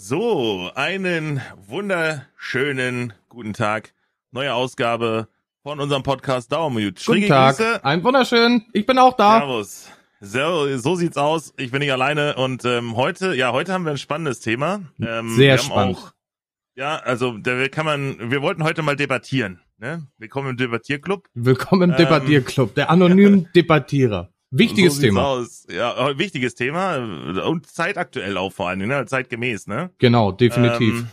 So, einen wunderschönen guten Tag. Neue Ausgabe von unserem Podcast Dauermute. Guten Tag. Ein wunderschön. Ich bin auch da. Servus. So, so sieht's aus. Ich bin nicht alleine und ähm, heute, ja, heute haben wir ein spannendes Thema. Ähm, Sehr spannend. Auch, ja, also da kann man, wir wollten heute mal debattieren. Ne? Willkommen im Debattierclub. Willkommen im ähm, Debattierclub, der anonymen Debattierer. Wichtiges so Thema. Aus. Ja, wichtiges Thema und zeitaktuell auch vor allen Dingen, ne? zeitgemäß, ne? Genau, definitiv. Ähm,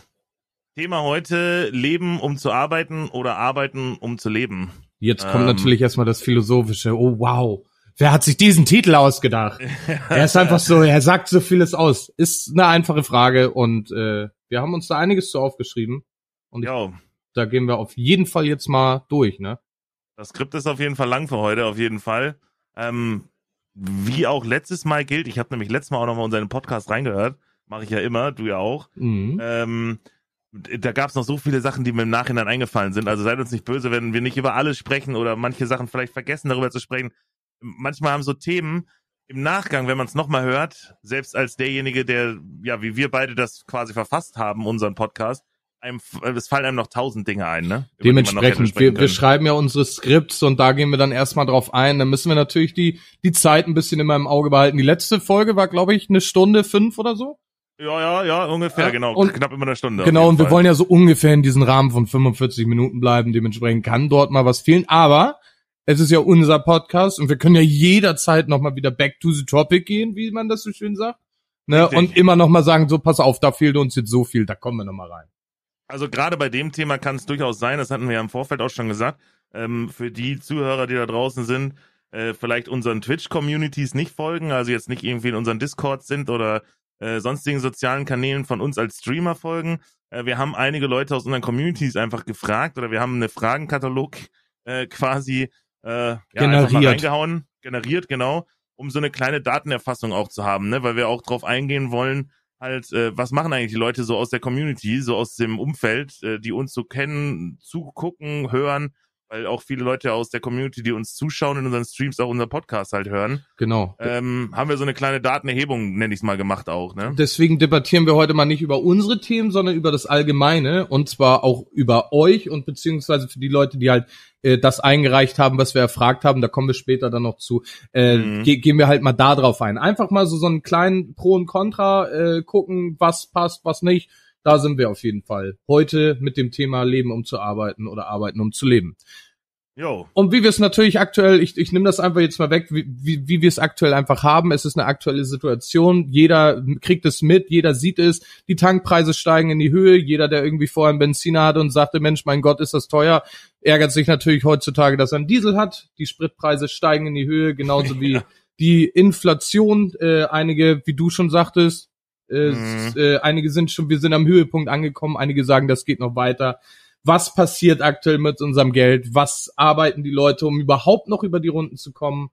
Thema heute, Leben um zu arbeiten oder arbeiten um zu leben. Jetzt kommt ähm, natürlich erstmal das Philosophische. Oh wow. Wer hat sich diesen Titel ausgedacht? er ist einfach so, er sagt so vieles aus. Ist eine einfache Frage und äh, wir haben uns da einiges zu aufgeschrieben. Und ich, da gehen wir auf jeden Fall jetzt mal durch, ne? Das Skript ist auf jeden Fall lang für heute, auf jeden Fall. Ähm, wie auch letztes Mal gilt, ich habe nämlich letztes Mal auch nochmal unseren Podcast reingehört, mache ich ja immer, du ja auch. Mhm. Ähm, da gab es noch so viele Sachen, die mir im Nachhinein eingefallen sind. Also seid uns nicht böse, wenn wir nicht über alles sprechen oder manche Sachen vielleicht vergessen, darüber zu sprechen. Manchmal haben so Themen im Nachgang, wenn man es nochmal hört, selbst als derjenige, der, ja, wie wir beide das quasi verfasst haben, unseren Podcast, einem, es fallen einem noch tausend Dinge ein, ne? Über Dementsprechend, wir, wir schreiben ja unsere Skripts und da gehen wir dann erstmal drauf ein. Dann müssen wir natürlich die, die Zeit ein bisschen immer im Auge behalten. Die letzte Folge war, glaube ich, eine Stunde fünf oder so. Ja, ja, ja, ungefähr, genau. Und, knapp immer eine Stunde. Genau, und wir Fall. wollen ja so ungefähr in diesem Rahmen von 45 Minuten bleiben. Dementsprechend kann dort mal was fehlen. Aber es ist ja unser Podcast und wir können ja jederzeit nochmal wieder back to the topic gehen, wie man das so schön sagt. Ne? Und immer nochmal sagen, so pass auf, da fehlt uns jetzt so viel, da kommen wir nochmal rein. Also gerade bei dem Thema kann es durchaus sein, das hatten wir ja im Vorfeld auch schon gesagt, ähm, für die Zuhörer, die da draußen sind, äh, vielleicht unseren Twitch-Communities nicht folgen, also jetzt nicht irgendwie in unseren Discord sind oder äh, sonstigen sozialen Kanälen von uns als Streamer folgen. Äh, wir haben einige Leute aus unseren Communities einfach gefragt oder wir haben eine Fragenkatalog äh, quasi äh, ja, generiert. reingehauen, generiert, genau, um so eine kleine Datenerfassung auch zu haben, ne? weil wir auch drauf eingehen wollen, halt, äh, was machen eigentlich die Leute so aus der Community, so aus dem Umfeld, äh, die uns so kennen, zugucken, hören, weil auch viele Leute aus der Community, die uns zuschauen in unseren Streams, auch unser Podcast halt hören. Genau. Ähm, haben wir so eine kleine Datenerhebung, nenne ich es mal, gemacht auch. Ne? Deswegen debattieren wir heute mal nicht über unsere Themen, sondern über das Allgemeine und zwar auch über euch und beziehungsweise für die Leute, die halt äh, das eingereicht haben, was wir erfragt haben, da kommen wir später dann noch zu, äh, mhm. ge gehen wir halt mal da drauf ein. Einfach mal so so einen kleinen Pro und Contra äh, gucken, was passt, was nicht da sind wir auf jeden Fall. Heute mit dem Thema Leben um zu arbeiten oder Arbeiten um zu leben. Jo. Und wie wir es natürlich aktuell, ich, ich nehme das einfach jetzt mal weg, wie, wie, wie wir es aktuell einfach haben. Es ist eine aktuelle Situation. Jeder kriegt es mit, jeder sieht es. Die Tankpreise steigen in die Höhe. Jeder, der irgendwie vorher einen Benziner hatte und sagte, Mensch, mein Gott, ist das teuer, ärgert sich natürlich heutzutage, dass er einen Diesel hat. Die Spritpreise steigen in die Höhe, genauso wie ja. die Inflation. Äh, einige, wie du schon sagtest, äh, mhm. äh, einige sind schon, wir sind am Höhepunkt angekommen, einige sagen, das geht noch weiter. Was passiert aktuell mit unserem Geld? Was arbeiten die Leute, um überhaupt noch über die Runden zu kommen?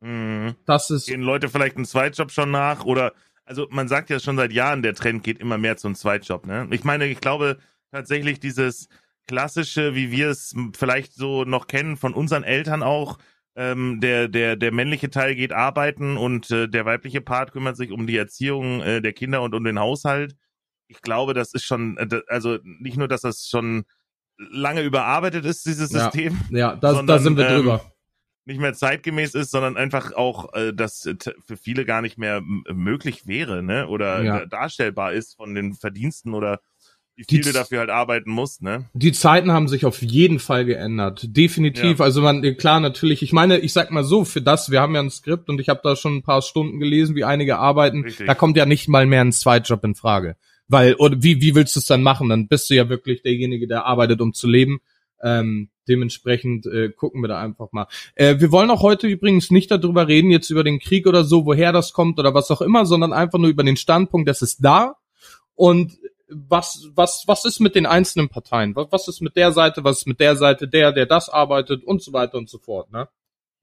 Mhm. Das ist. Gehen Leute vielleicht einen Zweitjob schon nach oder also man sagt ja schon seit Jahren, der Trend geht immer mehr zum Zweitjob. Ne? Ich meine, ich glaube tatsächlich dieses klassische, wie wir es vielleicht so noch kennen von unseren Eltern auch, ähm, der, der, der männliche Teil geht arbeiten und äh, der weibliche Part kümmert sich um die Erziehung äh, der Kinder und um den Haushalt. Ich glaube, das ist schon, äh, also nicht nur, dass das schon lange überarbeitet ist, dieses ja, System. Ja, das, sondern, da sind wir drüber. Ähm, nicht mehr zeitgemäß ist, sondern einfach auch, äh, dass für viele gar nicht mehr möglich wäre, ne? Oder ja. darstellbar ist von den Verdiensten oder wie viel du dafür halt arbeiten musst, ne? Die Zeiten haben sich auf jeden Fall geändert. Definitiv. Ja. Also man, klar, natürlich, ich meine, ich sag mal so, für das, wir haben ja ein Skript und ich habe da schon ein paar Stunden gelesen, wie einige arbeiten, Richtig. da kommt ja nicht mal mehr ein Zweitjob in Frage. Weil, oder wie, wie willst du es dann machen? Dann bist du ja wirklich derjenige, der arbeitet, um zu leben. Ähm, dementsprechend äh, gucken wir da einfach mal. Äh, wir wollen auch heute übrigens nicht darüber reden, jetzt über den Krieg oder so, woher das kommt oder was auch immer, sondern einfach nur über den Standpunkt, dass es da und was, was, was ist mit den einzelnen Parteien? Was, ist mit der Seite, was ist mit der Seite, der, der das arbeitet und so weiter und so fort, ne?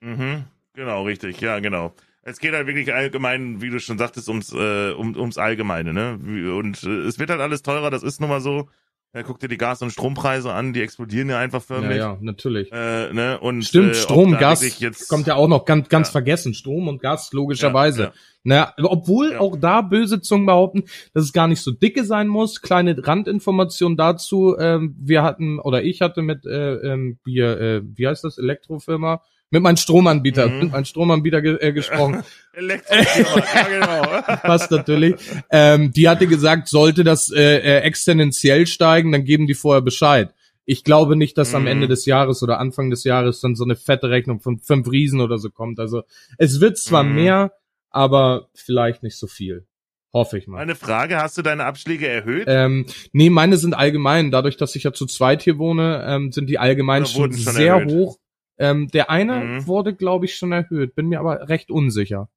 Mhm, genau, richtig, ja, genau. Es geht halt wirklich allgemein, wie du schon sagtest, ums, äh, um, ums Allgemeine, ne? Und äh, es wird halt alles teurer, das ist nun mal so. Ja, guck dir die Gas- und Strompreise an, die explodieren ja einfach Ja, förmlich. ja, natürlich. Äh, ne? und, Stimmt, äh, Strom, Gas jetzt, kommt ja auch noch ganz, ganz Ja. vergessen. Strom und Gas, logischerweise. Ja, Naja, obwohl Ja. auch da böse Zungen behaupten, dass es gar nicht so dicke sein muss. Kleine Randinformation dazu. Ähm, wir hatten, oder ich hatte mit äh, ähm, wir, äh, wie heißt das, Elektrofirma? Mit meinem Stromanbieter, Mhm. mit meinem Stromanbieter ge äh, gesprochen. Ja genau. Passt natürlich. Ähm, die hatte gesagt, sollte das äh, äh, exponentiell steigen, dann geben die vorher Bescheid. Ich glaube nicht, dass am Mhm. Ende des Jahres oder Anfang des Jahres dann so eine fette Rechnung von fünf Riesen oder so kommt. Also es wird zwar Mhm. mehr, aber vielleicht nicht so viel. Hoffe ich mal. Meine Frage, hast du deine Abschläge erhöht? Ähm, nee, meine sind allgemein. Dadurch, dass ich ja zu zweit hier wohne, ähm, sind die allgemein schon, schon sehr erhöht? hoch. Ähm, der eine Mhm. wurde, glaube ich, schon erhöht. Bin mir aber recht unsicher.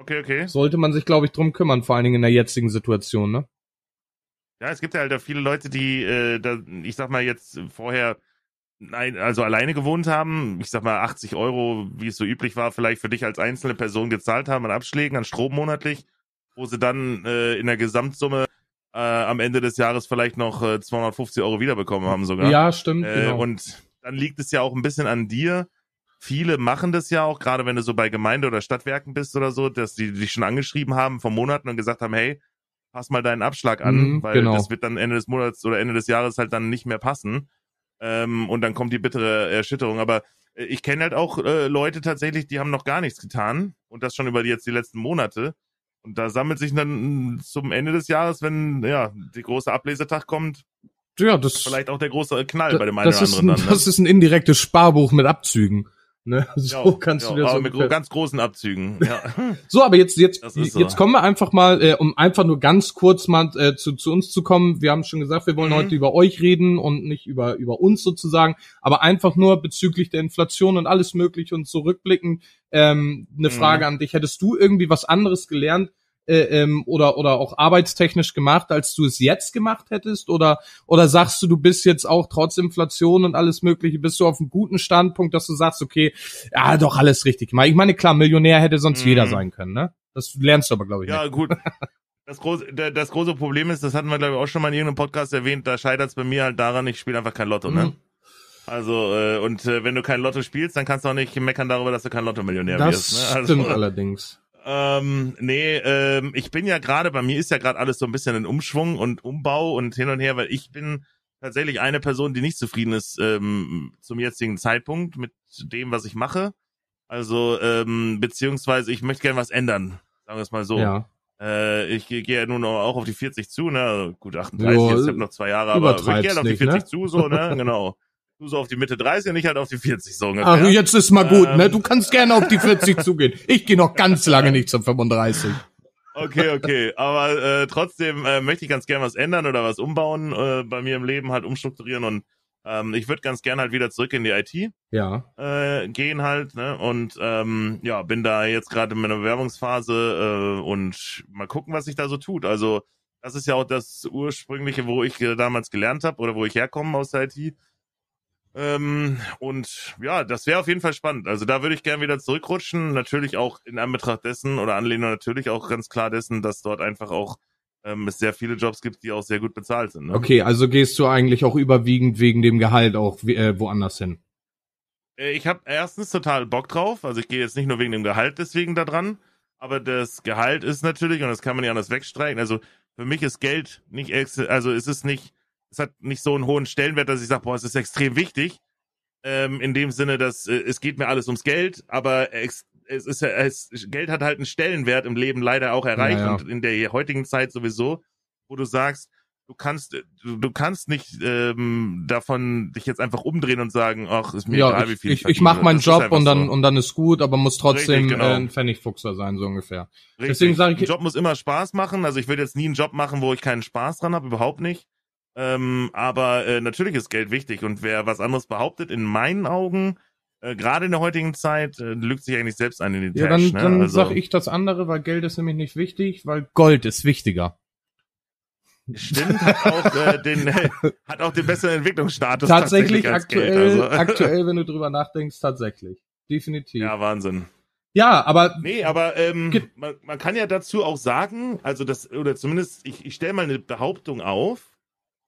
Okay, okay. Sollte man sich, glaube ich, drum kümmern, vor allen Dingen in der jetzigen Situation, ne? Ja, es gibt ja halt viele Leute, die, äh, da, ich sag mal jetzt vorher, nein, also alleine gewohnt haben, ich sag mal 80 Euro, wie es so üblich war, vielleicht für dich als einzelne Person gezahlt haben an Abschlägen, an Strom monatlich, wo sie dann äh, in der Gesamtsumme äh, am Ende des Jahres vielleicht noch äh, 250 Euro wiederbekommen haben sogar. Ja, stimmt, Äh, genau. Und dann liegt es ja auch ein bisschen an dir. Viele machen das ja auch, gerade wenn du so bei Gemeinde- oder Stadtwerken bist oder so, dass die dich schon angeschrieben haben vor Monaten und gesagt haben, hey, pass mal deinen Abschlag an, Mhm, weil genau. das wird dann Ende des Monats oder Ende des Jahres halt dann nicht mehr passen. Ähm, und dann kommt die bittere Erschütterung. Aber äh, ich kenne halt auch äh, Leute tatsächlich, die haben noch gar nichts getan und das schon über die, jetzt die letzten Monate. Und da sammelt sich dann zum Ende des Jahres, wenn ja der große Ablesetag kommt, ja, das, vielleicht auch der große Knall bei dem einen oder anderen ein, dann. ne? das ist ein indirektes Sparbuch mit Abzügen. Ne? So Ja, kannst ja, du dir aber so mit ungefähr- ganz großen Abzügen. Ja. So, aber jetzt jetzt so. jetzt kommen wir einfach mal, äh, um einfach nur ganz kurz mal äh, zu, zu uns zu kommen. Wir haben schon gesagt, wir wollen Mhm. heute über euch reden und nicht über über uns sozusagen, aber einfach nur bezüglich der Inflation und alles Mögliche und zurückblicken. Ähm, eine Mhm. Frage an dich: Hättest du irgendwie was anderes gelernt? Äh, ähm, oder oder auch arbeitstechnisch gemacht, als du es jetzt gemacht hättest? Oder oder sagst du, du bist jetzt auch trotz Inflation und alles Mögliche, bist du auf einem guten Standpunkt, dass du sagst, okay, ja, doch alles richtig gemacht. Ich meine, klar, Millionär hätte sonst Mhm. jeder sein können, ne? Das lernst du aber, glaube ich, ja, nicht. gut. Das große, das große Problem ist, das hatten wir, glaube ich, auch schon mal in irgendeinem Podcast erwähnt, da scheitert es bei mir halt daran, ich spiele einfach kein Lotto, ne? Mhm. Also, äh, und äh, wenn du kein Lotto spielst, dann kannst du auch nicht meckern darüber, dass du kein Lotto-Millionär Das wirst. Ne? Also, stimmt allerdings. Ähm, nee, ähm, ich bin ja gerade, bei mir ist ja gerade alles so ein bisschen in Umschwung und Umbau und hin und her, weil ich bin tatsächlich eine Person, die nicht zufrieden ist ähm, zum jetzigen Zeitpunkt mit dem, was ich mache. Also, ähm, beziehungsweise ich möchte gerne was ändern, sagen wir es mal so. Ja. Äh, ich gehe geh ja nun auch auf die 40 zu, ne? Gut, 38, Jo, jetzt ich hab noch zwei Jahre, aber ich gehe halt auf die nicht, 40 ne? zu, so, ne? Genau. Du so auf die Mitte 30 und ich halt auf die 40 so ungefähr. Ach, jetzt ist mal gut, ne? Ähm. Du kannst gerne auf die 40 zugehen. Ich gehe noch ganz lange nicht zum 35. Okay, okay. Aber äh, trotzdem äh, möchte ich ganz gern was ändern oder was umbauen, äh, bei mir im Leben halt umstrukturieren und ähm, ich würde ganz gern halt wieder zurück in die IT Ja. äh, gehen halt, ne? Und ähm, ja, bin da jetzt gerade in meiner Bewerbungsphase äh, und mal gucken, was sich da so tut. Also das ist ja auch das ursprüngliche, wo ich äh, damals gelernt habe oder wo ich herkomme aus der IT. Ähm, und ja, das wäre auf jeden Fall spannend. Also da würde ich gern wieder zurückrutschen. Natürlich auch in Anbetracht dessen oder Anlehnung natürlich auch ganz klar dessen, dass dort einfach auch ähm, es sehr viele Jobs gibt, die auch sehr gut bezahlt sind. Ne? Okay, also gehst du eigentlich auch überwiegend wegen dem Gehalt auch äh, woanders hin. Äh, Ich habe erstens total Bock drauf. Also ich gehe jetzt nicht nur wegen dem Gehalt deswegen da dran, aber das Gehalt ist natürlich, und das kann man nicht anders wegstreichen, also für mich ist Geld nicht, also es ist nicht, es hat nicht so einen hohen Stellenwert, dass ich sage, boah, es ist extrem wichtig. Ähm, in dem Sinne, dass äh, es geht mir alles ums Geld, aber ex es ist ja, es, Geld hat halt einen Stellenwert im Leben leider auch erreicht Ja, ja. und in der heutigen Zeit sowieso, wo du sagst, du kannst, du, du kannst nicht ähm, davon dich jetzt einfach umdrehen und sagen, ach, ist mir Ja, egal, wie ich, viel ich, ich verdiene. mache meinen Job und dann so. und dann ist gut, aber muss trotzdem Richtig, genau. äh, ein Pfennigfuchser sein, so ungefähr. Richtig. deswegen sag ich- ein Job muss immer Spaß machen. Also ich würde jetzt nie einen Job machen, wo ich keinen Spaß dran habe, überhaupt nicht. Ähm, aber äh, natürlich ist Geld wichtig und wer was anderes behauptet, in meinen Augen, äh, gerade in der heutigen Zeit, äh, lügt sich eigentlich selbst ein in die Ja, Tasche. dann, dann ne? also, sag ich das andere, weil Geld ist nämlich nicht wichtig, weil Gold ist wichtiger. Stimmt, hat auch, äh, den, hat auch den besseren Entwicklungsstatus. Tatsächlich als aktuell, Geld, also. aktuell, wenn du drüber nachdenkst, tatsächlich. Definitiv. Ja, Ja, Wahnsinn. aber Nee, aber ähm, man, man kann ja dazu auch sagen, also das, oder zumindest, ich, ich stelle mal eine Behauptung auf,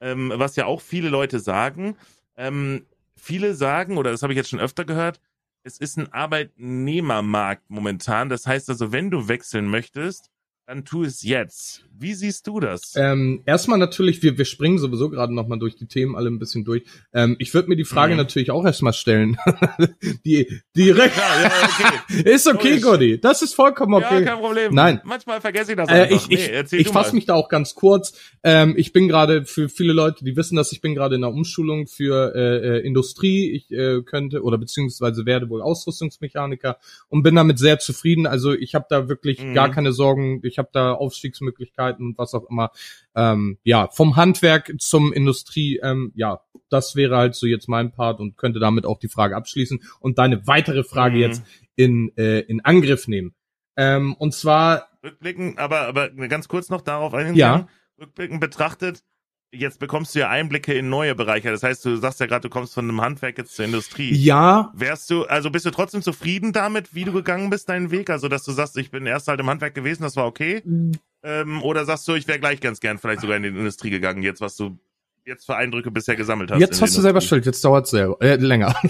ähm, was ja auch viele Leute sagen. Ähm, viele sagen, oder das habe ich jetzt schon öfter gehört, es ist ein Arbeitnehmermarkt momentan. Das heißt also, wenn du wechseln möchtest, dann tu es jetzt. Wie siehst du das? Ähm, erstmal natürlich, wir, wir springen sowieso gerade nochmal durch die Themen alle ein bisschen durch. Ähm, ich würde mir die Frage mhm. natürlich auch erstmal stellen. die direkt. Ja, ja, okay. ist okay, Gotti. Das ist vollkommen okay. Ja, kein Problem. Nein. Manchmal vergesse ich das äh, einfach. Äh, ich nee, ich, ich fasse mich da auch ganz kurz. Ähm, ich bin gerade für viele Leute, die wissen, dass ich bin gerade in der Umschulung für äh, äh, Industrie. Ich äh, könnte oder beziehungsweise werde wohl Ausrüstungsmechaniker und bin damit sehr zufrieden. Also ich habe da wirklich mhm. gar keine Sorgen. Ich habe da Aufstiegsmöglichkeiten und was auch immer. Ähm, ja, vom Handwerk zum Industrie, ähm, ja, das wäre halt so jetzt mein Part und könnte damit auch die Frage abschließen und deine weitere Frage mhm. jetzt in, äh, in Angriff nehmen. Ähm, und zwar. Rückblicken, aber, aber ganz kurz noch darauf eingehen. Ja. Rückblicken betrachtet, Jetzt bekommst du ja Einblicke in neue Bereiche. Das heißt, du sagst ja gerade, du kommst von einem Handwerk jetzt zur Industrie. Ja. Wärst du, also bist du trotzdem zufrieden damit, wie du gegangen bist, deinen Weg? Also, dass du sagst, ich bin erst halt im Handwerk gewesen, das war okay. Mhm. Ähm, oder sagst du, ich wäre gleich ganz gern vielleicht sogar in die Industrie gegangen, jetzt was du jetzt für Eindrücke bisher gesammelt hast. Jetzt hast du selber schuld, jetzt dauert es äh, länger.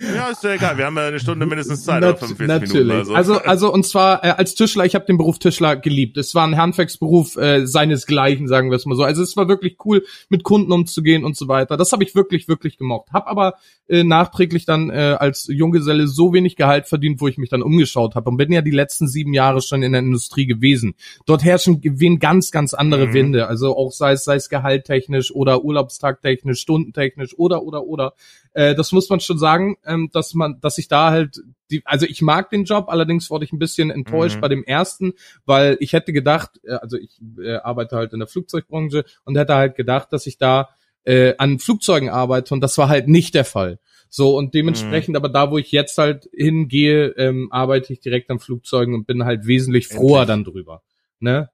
Ja, ist ja egal, wir haben ja eine Stunde mindestens Zeit Nat oder 45 natürlich. Minuten. Also. also, also und zwar äh, als Tischler, ich habe den Beruf Tischler geliebt. Es war ein Handwerksberuf äh, seinesgleichen, sagen wir es mal so. Also es war wirklich cool, mit Kunden umzugehen und so weiter. Das habe ich wirklich, wirklich gemocht. Hab aber äh, nachträglich dann äh, als Junggeselle so wenig Gehalt verdient, wo ich mich dann umgeschaut habe und bin ja die letzten sieben Jahre schon in der Industrie gewesen. Dort herrschen wen ganz, ganz andere mhm. Winde. Also auch sei es, sei es gehalttechnisch oder Urlaubstag technisch, stundentechnisch oder oder oder. Äh, das muss man schon sagen, ähm, dass man, dass ich da halt die, also ich mag den Job, allerdings wurde ich ein bisschen enttäuscht mhm. bei dem ersten, weil ich hätte gedacht, äh, also ich äh, arbeite halt in der Flugzeugbranche und hätte halt gedacht, dass ich da äh, an Flugzeugen arbeite und das war halt nicht der Fall. So, und dementsprechend, mhm. aber da, wo ich jetzt halt hingehe, ähm, arbeite ich direkt an Flugzeugen und bin halt wesentlich froher Endlich. dann drüber. Ne?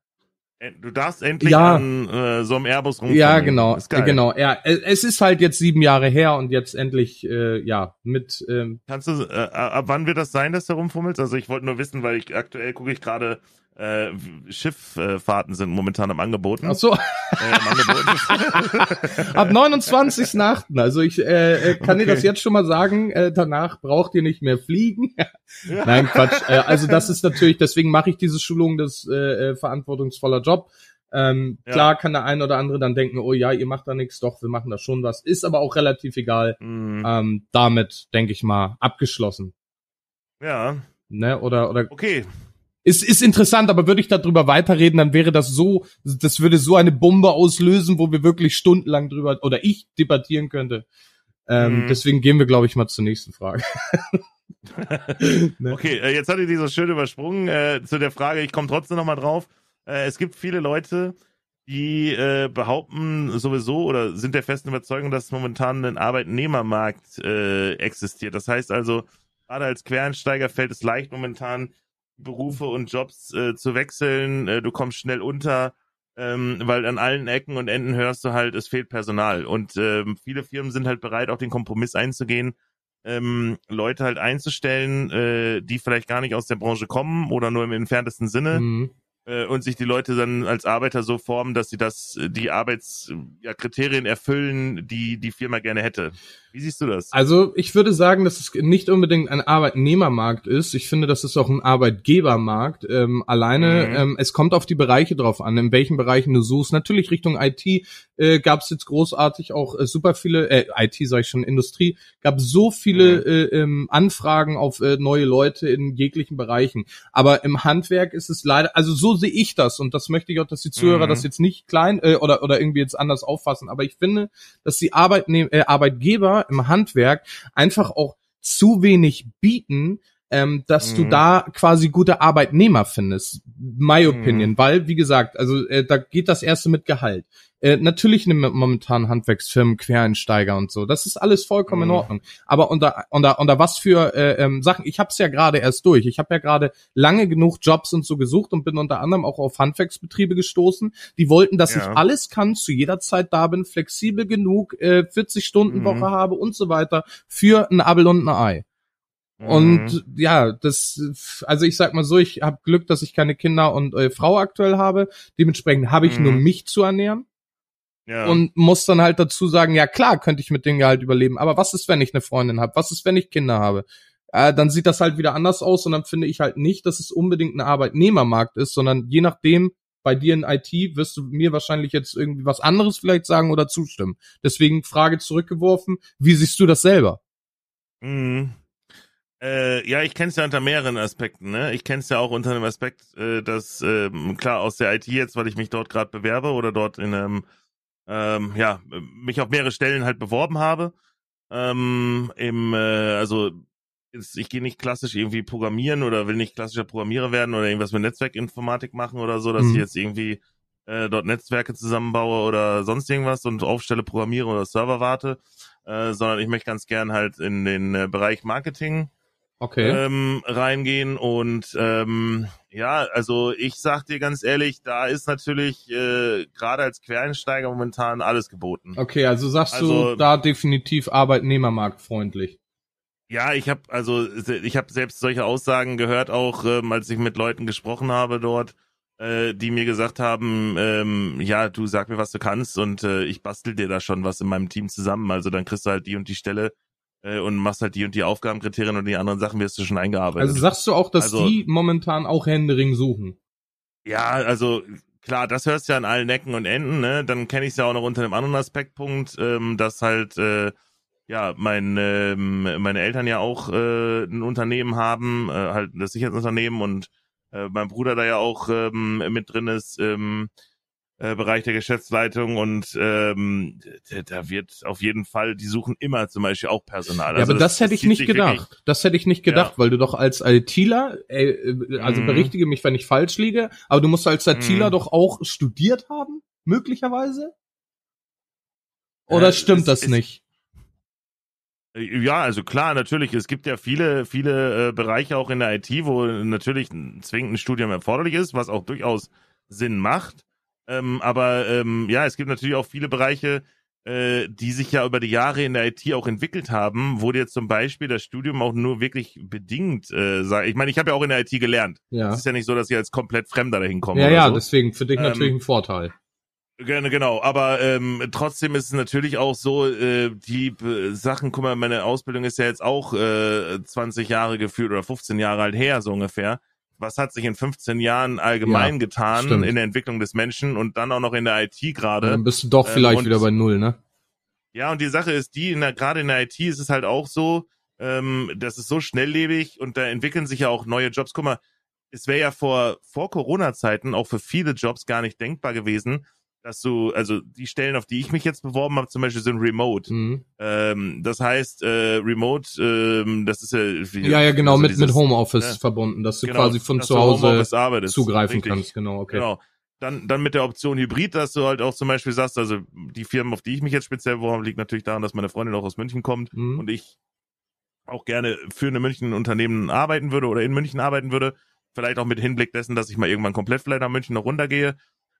Du darfst endlich ja. an äh, so einem Airbus rumfahren. Ja, genau, genau. Ja, es ist halt jetzt sieben Jahre her und jetzt endlich, äh, ja, mit. Ähm, Kannst du, äh, ab wann wird das sein, dass du rumfummelst? Also ich wollte nur wissen, weil ich aktuell gucke ich gerade äh, Schifffahrten sind momentan am Angeboten. Ach so. Äh, Ab 29.8. Also ich äh, äh, kann okay. dir das jetzt schon mal sagen. Äh, danach braucht ihr nicht mehr fliegen. Nein, Quatsch. Äh, also das ist natürlich, deswegen mache ich diese Schulung, das äh, äh, verantwortungsvoller Job. Ähm, ja. Klar kann der ein oder andere dann denken, oh ja, ihr macht da nichts, doch, wir machen da schon was. Ist aber auch relativ egal. Mhm. Ähm, damit, denke ich mal, abgeschlossen. Ja. Ne? Oder, oder. Okay. Ist, ist interessant, aber würde ich darüber weiterreden, dann wäre das so, das würde so eine Bombe auslösen, wo wir wirklich stundenlang drüber oder ich debattieren könnte. Ähm, mhm. Deswegen gehen wir, glaube ich, mal zur nächsten Frage. ne? Okay, äh, jetzt hatte ich die so schön übersprungen. Äh, zu der Frage, ich komme trotzdem noch mal drauf. Äh, es gibt viele Leute, die äh, behaupten sowieso oder sind der festen Überzeugung, dass momentan ein Arbeitnehmermarkt äh, existiert. Das heißt also, gerade als Quereinsteiger fällt es leicht momentan Berufe und Jobs äh, zu wechseln. Äh, du kommst schnell unter, ähm, weil an allen Ecken und Enden hörst du halt, es fehlt Personal. Und ähm, viele Firmen sind halt bereit, auch den Kompromiss einzugehen, ähm, Leute halt einzustellen, äh, die vielleicht gar nicht aus der Branche kommen oder nur im entferntesten Sinne. Mhm äh, und sich die Leute dann als Arbeiter so formen, dass sie das, die Arbeitskriterien ja, erfüllen, die die Firma gerne hätte. Wie siehst du das? Also ich würde sagen, dass es nicht unbedingt ein Arbeitnehmermarkt ist. Ich finde, das ist auch ein Arbeitgebermarkt. Ähm, alleine, mhm. ähm, es kommt auf die Bereiche drauf an, in welchen Bereichen du suchst. Natürlich Richtung IT äh, gab es jetzt großartig auch äh, super viele, äh, IT sage ich schon, Industrie, gab so viele mhm. äh, ähm, Anfragen auf äh, neue Leute in jeglichen Bereichen. Aber im Handwerk ist es leider, also so sehe ich das und das möchte ich auch, dass die Zuhörer mhm. das jetzt nicht klein äh, oder oder irgendwie jetzt anders auffassen. Aber ich finde, dass die Arbeitnehm äh, Arbeitgeber im Handwerk einfach auch zu wenig bieten, ähm, dass mhm. du da quasi gute Arbeitnehmer findest. My mhm. opinion, mhm. weil, wie gesagt, also äh, da geht das erste mit Gehalt. Äh, natürlich nehmen momentan Handwerksfirmen Quereinsteiger und so. Das ist alles vollkommen mhm. in Ordnung. Aber unter, unter, unter was für äh, ähm, Sachen, ich habe es ja gerade erst durch. Ich habe ja gerade lange genug Jobs und so gesucht und bin unter anderem auch auf Handwerksbetriebe gestoßen. Die wollten, dass ja. ich alles kann, zu jeder Zeit da bin, flexibel genug, äh, 40 Stunden Woche mhm. habe und so weiter für ein Abel und ein Ei. Und mhm. ja, das, also ich sag mal so, ich habe Glück, dass ich keine Kinder und äh, Frau aktuell habe. Dementsprechend habe ich mhm. nur mich zu ernähren. Ja. und muss dann halt dazu sagen, ja klar, könnte ich mit dem Gehalt überleben, aber was ist, wenn ich eine Freundin habe? Was ist, wenn ich Kinder habe? Äh, dann sieht das halt wieder anders aus und dann finde ich halt nicht, dass es unbedingt ein Arbeitnehmermarkt ist, sondern je nachdem, bei dir in IT wirst du mir wahrscheinlich jetzt irgendwie was anderes vielleicht sagen oder zustimmen. Deswegen Frage zurückgeworfen, wie siehst du das selber? Mhm. Äh, ja, ich kenne es ja unter mehreren Aspekten. Ne? Ich kenne es ja auch unter dem Aspekt, äh, dass ähm, klar aus der IT jetzt, weil ich mich dort gerade bewerbe oder dort in einem ähm, ja mich auf mehrere Stellen halt beworben habe. Ähm, im äh, also jetzt, ich gehe nicht klassisch irgendwie programmieren oder will nicht klassischer Programmierer werden oder irgendwas mit Netzwerkinformatik machen oder so, dass Mhm. ich jetzt irgendwie äh, dort Netzwerke zusammenbaue oder sonst irgendwas und aufstelle, programmiere oder Server warte, äh, sondern ich möchte ganz gern halt in den äh, Bereich Marketing Okay. ähm, reingehen und ähm, ja, also ich sag dir ganz ehrlich, da ist natürlich äh, gerade als Quereinsteiger momentan alles geboten. Okay, also sagst du Also- da definitiv arbeitnehmermarktfreundlich. Ja, ich habe also ich habe selbst solche Aussagen gehört, auch ähm, als ich mit Leuten gesprochen habe dort, äh, die mir gesagt haben, ähm, ja, du sag mir, was du kannst und äh, ich bastel dir da schon was in meinem Team zusammen. Also dann kriegst du halt die und die Stelle äh, und machst halt die und die Aufgabenkriterien und die anderen Sachen wirst du schon eingearbeitet. Also sagst du auch, dass Also- die momentan auch Händering suchen? Ja, also klar, das hörst du ja an allen Ecken und Enden, ne? Dann kenne ich es ja auch noch unter einem anderen Aspektpunkt, ähm, dass halt äh, ja mein ähm, meine Eltern ja auch äh, ein Unternehmen haben, äh, halt das Sicherheitsunternehmen und äh, mein Bruder da ja auch ähm, mit drin ist im äh, Bereich der Geschäftsleitung und ähm, da- wird auf jeden Fall, die suchen immer zum Beispiel auch Personal. ja, Also aber das, hätte ich zieht nicht gedacht. wirklich- Das hätte ich nicht gedacht, Ja. weil du doch als ITler, äh, äh, also Mhm. berichtige mich, wenn ich falsch liege, aber du musst als ITler Mhm. doch auch studiert haben, möglicherweise? Oder Äh, stimmt es- das es- nicht? Ja, also klar, natürlich. Es gibt ja viele, viele äh, Bereiche auch in der IT, wo natürlich ein zwingend ein Studium erforderlich ist, was auch durchaus Sinn macht. Ähm, aber ähm, ja, es gibt natürlich auch viele Bereiche, äh, die sich ja über die Jahre in der IT auch entwickelt haben, wo dir zum Beispiel das Studium auch nur wirklich bedingt, äh, sag, ich meine, ich habe ja auch in der IT gelernt. Ja. Es ist ja nicht so, dass ich als komplett Fremder dahin komme. Ja, ja, so. deswegen für dich Ähm, natürlich ein Vorteil. Gerne, genau. Aber ähm, trotzdem ist es natürlich auch so, äh, die äh, Sachen, guck mal, meine Ausbildung ist ja jetzt auch äh, 20 Jahre gefühlt oder 15 Jahre alt her, so ungefähr. Was hat sich in 15 Jahren allgemein Ja, getan stimmt. in der Entwicklung des Menschen und dann auch noch in der IT gerade? Dann bist du doch ähm, vielleicht und- wieder bei Null, ne? Ja, und die Sache ist die, in der, gerade in der IT ist es halt auch so, ähm, das ist so schnelllebig und da entwickeln sich ja auch neue Jobs. Guck mal, es wäre ja vor, vor Corona-Zeiten auch für viele Jobs gar nicht denkbar gewesen, dass du, also die Stellen, auf die ich mich jetzt beworben habe, zum Beispiel sind remote. Mhm. Ähm, das heißt, äh, remote, ähm, das ist ja... wie- Ja, ja, genau, also mit, dieses- mit Homeoffice ne? verbunden, dass du Genau, quasi von zu Hause zugreifen Richtig. kannst, genau, okay. Genau. Dann, dann mit der Option Hybrid, dass du halt auch zum Beispiel sagst, also die Firmen, auf die ich mich jetzt speziell beworben habe, liegt natürlich daran, dass meine Freundin auch aus München kommt Mhm. und ich auch gerne für eine München Unternehmen arbeiten würde oder in München arbeiten würde. Vielleicht auch mit Hinblick dessen, dass ich mal irgendwann komplett vielleicht nach München noch runtergehe.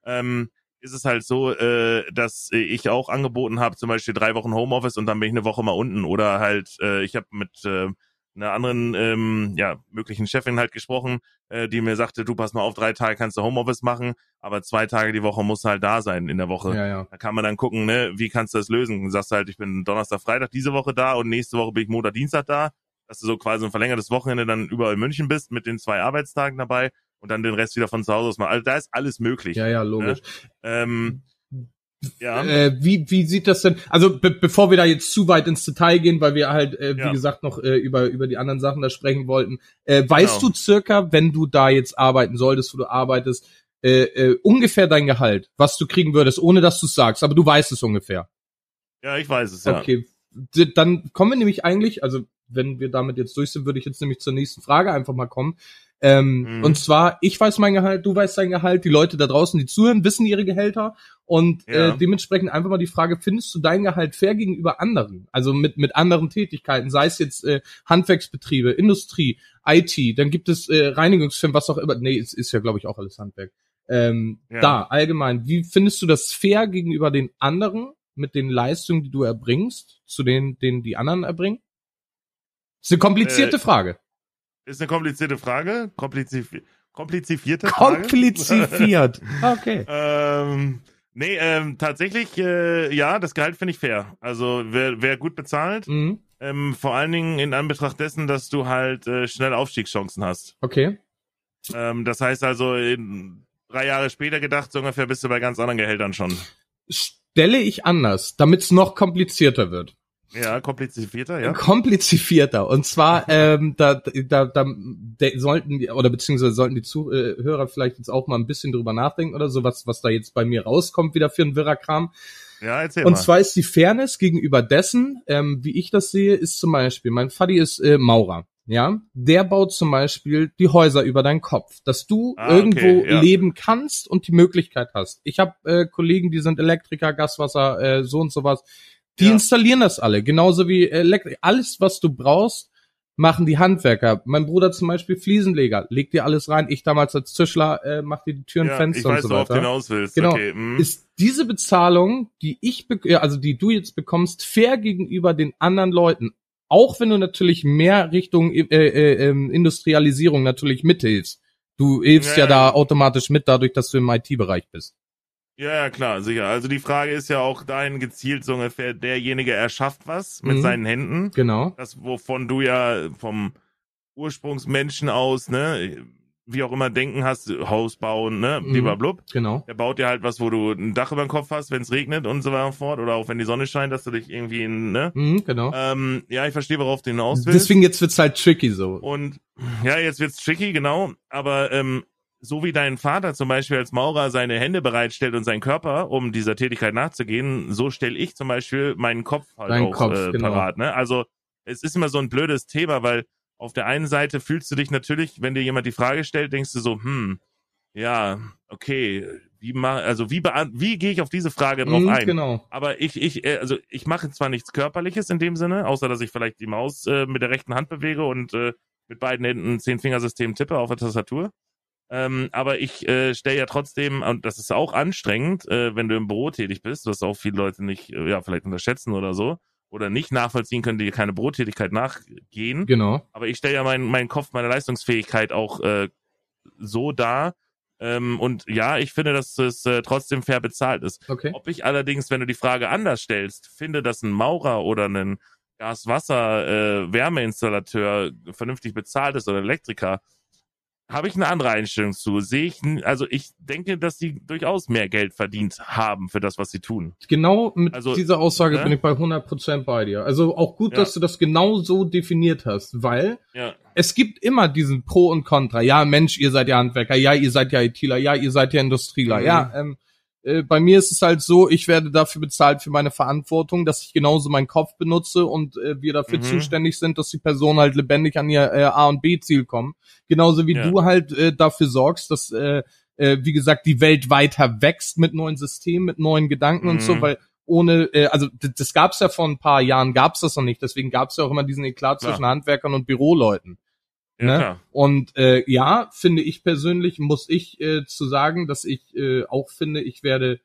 Ähm, ist es halt so, äh, dass ich auch angeboten habe, zum Beispiel drei Wochen Homeoffice und dann bin ich eine Woche mal unten. Oder halt, äh, ich habe mit äh, einer anderen ähm, ja, möglichen Chefin halt gesprochen, äh, die mir sagte, du pass mal auf, drei Tage kannst du Homeoffice machen, aber zwei Tage die Woche musst du halt da sein in der Woche. Ja, ja. Da kann man dann gucken, ne, wie kannst du das lösen? Dann sagst du halt, ich bin Donnerstag, Freitag diese Woche da und nächste Woche bin ich Montag, Dienstag da, dass du so quasi ein verlängertes Wochenende dann überall in München bist mit den zwei Arbeitstagen dabei und dann den Rest wieder von zu Hause aus machen. Also da ist alles möglich. Ja, ja, logisch. Ähm, ja. Äh, wie, wie sieht das denn? Also be bevor wir da jetzt zu weit ins Detail gehen, weil wir halt, äh, wie Ja. gesagt, noch äh, über, über die anderen Sachen da sprechen wollten, äh, weißt Genau. du circa, wenn du da jetzt arbeiten solltest, wo du arbeitest, äh, äh, ungefähr dein Gehalt, was du kriegen würdest, ohne dass du es sagst, aber du weißt es ungefähr. ja, ich weiß es, ja. Okay, dann kommen wir nämlich eigentlich, also wenn wir damit jetzt durch sind, würde ich jetzt nämlich zur nächsten Frage einfach mal kommen. Ähm, Mhm. Und zwar, ich weiß mein Gehalt, du weißt dein Gehalt, die Leute da draußen, die zuhören, wissen ihre Gehälter und Ja. äh, dementsprechend einfach mal die Frage, findest du dein Gehalt fair gegenüber anderen? Also mit, mit anderen Tätigkeiten, sei es jetzt äh, Handwerksbetriebe, Industrie, IT, dann gibt es äh, Reinigungsfirmen, was auch immer. Nee, es ist ja, glaube ich, auch alles Handwerk. Ähm, Ja. Da, allgemein, wie findest du das fair gegenüber den anderen mit den Leistungen, die du erbringst, zu denen, denen die anderen erbringen? Das ist eine komplizierte Äh, Frage. Ist eine komplizierte Frage. Kompliziv komplizierte Frage. Kompliziert. Okay. Ähm, Nee, ähm, tatsächlich, äh, ja, das Gehalt finde ich fair. Also wer, wer gut bezahlt, Mhm. ähm, vor allen Dingen in Anbetracht dessen, dass du halt äh, schnell Aufstiegschancen hast. Okay. Ähm, das heißt also, in, drei Jahre später gedacht, so ungefähr bist du bei ganz anderen Gehältern schon. Stelle ich anders, damit es noch komplizierter wird. Ja, komplizierter, ja. Komplizierter. Und zwar, ähm, da, da, da de, sollten die, oder beziehungsweise sollten die Zuhörer vielleicht jetzt auch mal ein bisschen drüber nachdenken oder so, was, was da jetzt bei mir rauskommt, wieder für ein Wirrer-Kram. Ja, erzähl Und mal. zwar ist die Fairness gegenüber dessen, ähm, wie ich das sehe, ist zum Beispiel, mein Vati ist äh, Maurer. Ja, der baut zum Beispiel die Häuser über deinen Kopf, dass du Ah, okay, irgendwo ja. leben kannst und die Möglichkeit hast. Ich habe äh, Kollegen, die sind Elektriker, Gaswasser, äh, so und sowas. Die Ja. installieren das alle, genauso wie Elektrik. Alles, was du brauchst, machen die Handwerker. Mein Bruder zum Beispiel Fliesenleger, legt dir alles rein. Ich damals als Tischler äh, mach dir die Türen, ja, Fenster ich weiß, und so weiter hinaus willst. Genau. Okay, mm. ist diese Bezahlung, die ich, also die du jetzt bekommst, fair gegenüber den anderen Leuten. Auch wenn du natürlich mehr Richtung äh, äh, ähm, Industrialisierung natürlich mithilfst. Du hilfst ja, Ja, da automatisch mit, dadurch, dass du im IT-Bereich bist. Ja, ja, klar, sicher. Also die Frage ist ja auch dahin gezielt so ungefähr, derjenige erschafft was mit Mhm. seinen Händen. Genau. Das, wovon du ja vom Ursprungsmenschen aus, ne, wie auch immer denken hast, Haus bauen, ne, Mhm. blub. Genau. Der baut dir halt was, wo du ein Dach über dem Kopf hast, wenn es regnet und so weiter und fort. Oder auch wenn die Sonne scheint, dass du dich irgendwie in, ne. Mhm, genau. Ähm, ja, ich verstehe, worauf du hinaus willst. Deswegen jetzt wird's halt tricky so. Und ja, jetzt wird's tricky, genau. Aber ähm, so wie dein Vater zum Beispiel als Maurer seine Hände bereitstellt und seinen Körper, um dieser Tätigkeit nachzugehen, so stelle ich zum Beispiel meinen Kopf halt Deinen auch Kopf, äh, genau. parat. Ne? Also es ist immer so ein blödes Thema, weil auf der einen Seite fühlst du dich natürlich, wenn dir jemand die Frage stellt, denkst du so, hm, ja, okay, wie mach, also wie wie gehe ich auf diese Frage drauf Mhm, ein? genau. Aber ich, ich, äh, also ich mache zwar nichts Körperliches in dem Sinne, außer dass ich vielleicht die Maus äh, mit der rechten Hand bewege und äh, mit beiden Händen Zehn-Fingersystem tippe auf der Tastatur. Ähm, aber ich äh, stelle ja trotzdem, und das ist auch anstrengend, äh, wenn du im Büro tätig bist, was auch viele Leute nicht, äh, ja, vielleicht unterschätzen oder so, oder nicht nachvollziehen können, die keine Bürotätigkeit nachgehen. Genau. Aber ich stelle ja meinen meinen Kopf, meine Leistungsfähigkeit auch äh, so dar. Ähm, und ja, ich finde, dass es äh, trotzdem fair bezahlt ist. Okay. Ob ich allerdings, wenn du die Frage anders stellst, finde, dass ein Maurer oder ein Gas-Wasser-Wärmeinstallateur vernünftig bezahlt ist oder Elektriker, habe ich eine andere Einstellung zu. Sehe ich, also ich denke, dass sie durchaus mehr Geld verdient haben für das, was sie tun. Genau mit Also, dieser Aussage ne? bin ich bei 100% bei dir. Also auch gut, Ja. dass du das genau so definiert hast, weil Ja, es gibt immer diesen Pro und Contra. Ja, Mensch, ihr seid ja Handwerker. Ja, ihr seid ja ITler. Ja, ihr seid ja Industrieler. Mhm. Ja, ähm, äh, bei mir ist es halt so, ich werde dafür bezahlt für meine Verantwortung, dass ich genauso meinen Kopf benutze und äh, wir dafür Mhm. zuständig sind, dass die Personen halt lebendig an ihr äh, A- und B-Ziel kommen. Genauso wie Ja. du halt äh, dafür sorgst, dass, äh, äh, wie gesagt, die Welt weiter wächst mit neuen Systemen, mit neuen Gedanken und so, Mhm. weil ohne, äh, also das gab's ja vor ein paar Jahren, gab's das noch nicht. Deswegen gab's ja auch immer diesen Eklat zwischen Handwerkern und Büroleuten. Ja Ne? klar. Und äh, ja, finde ich persönlich, muss ich äh, zu sagen, dass ich äh, auch finde, ich werde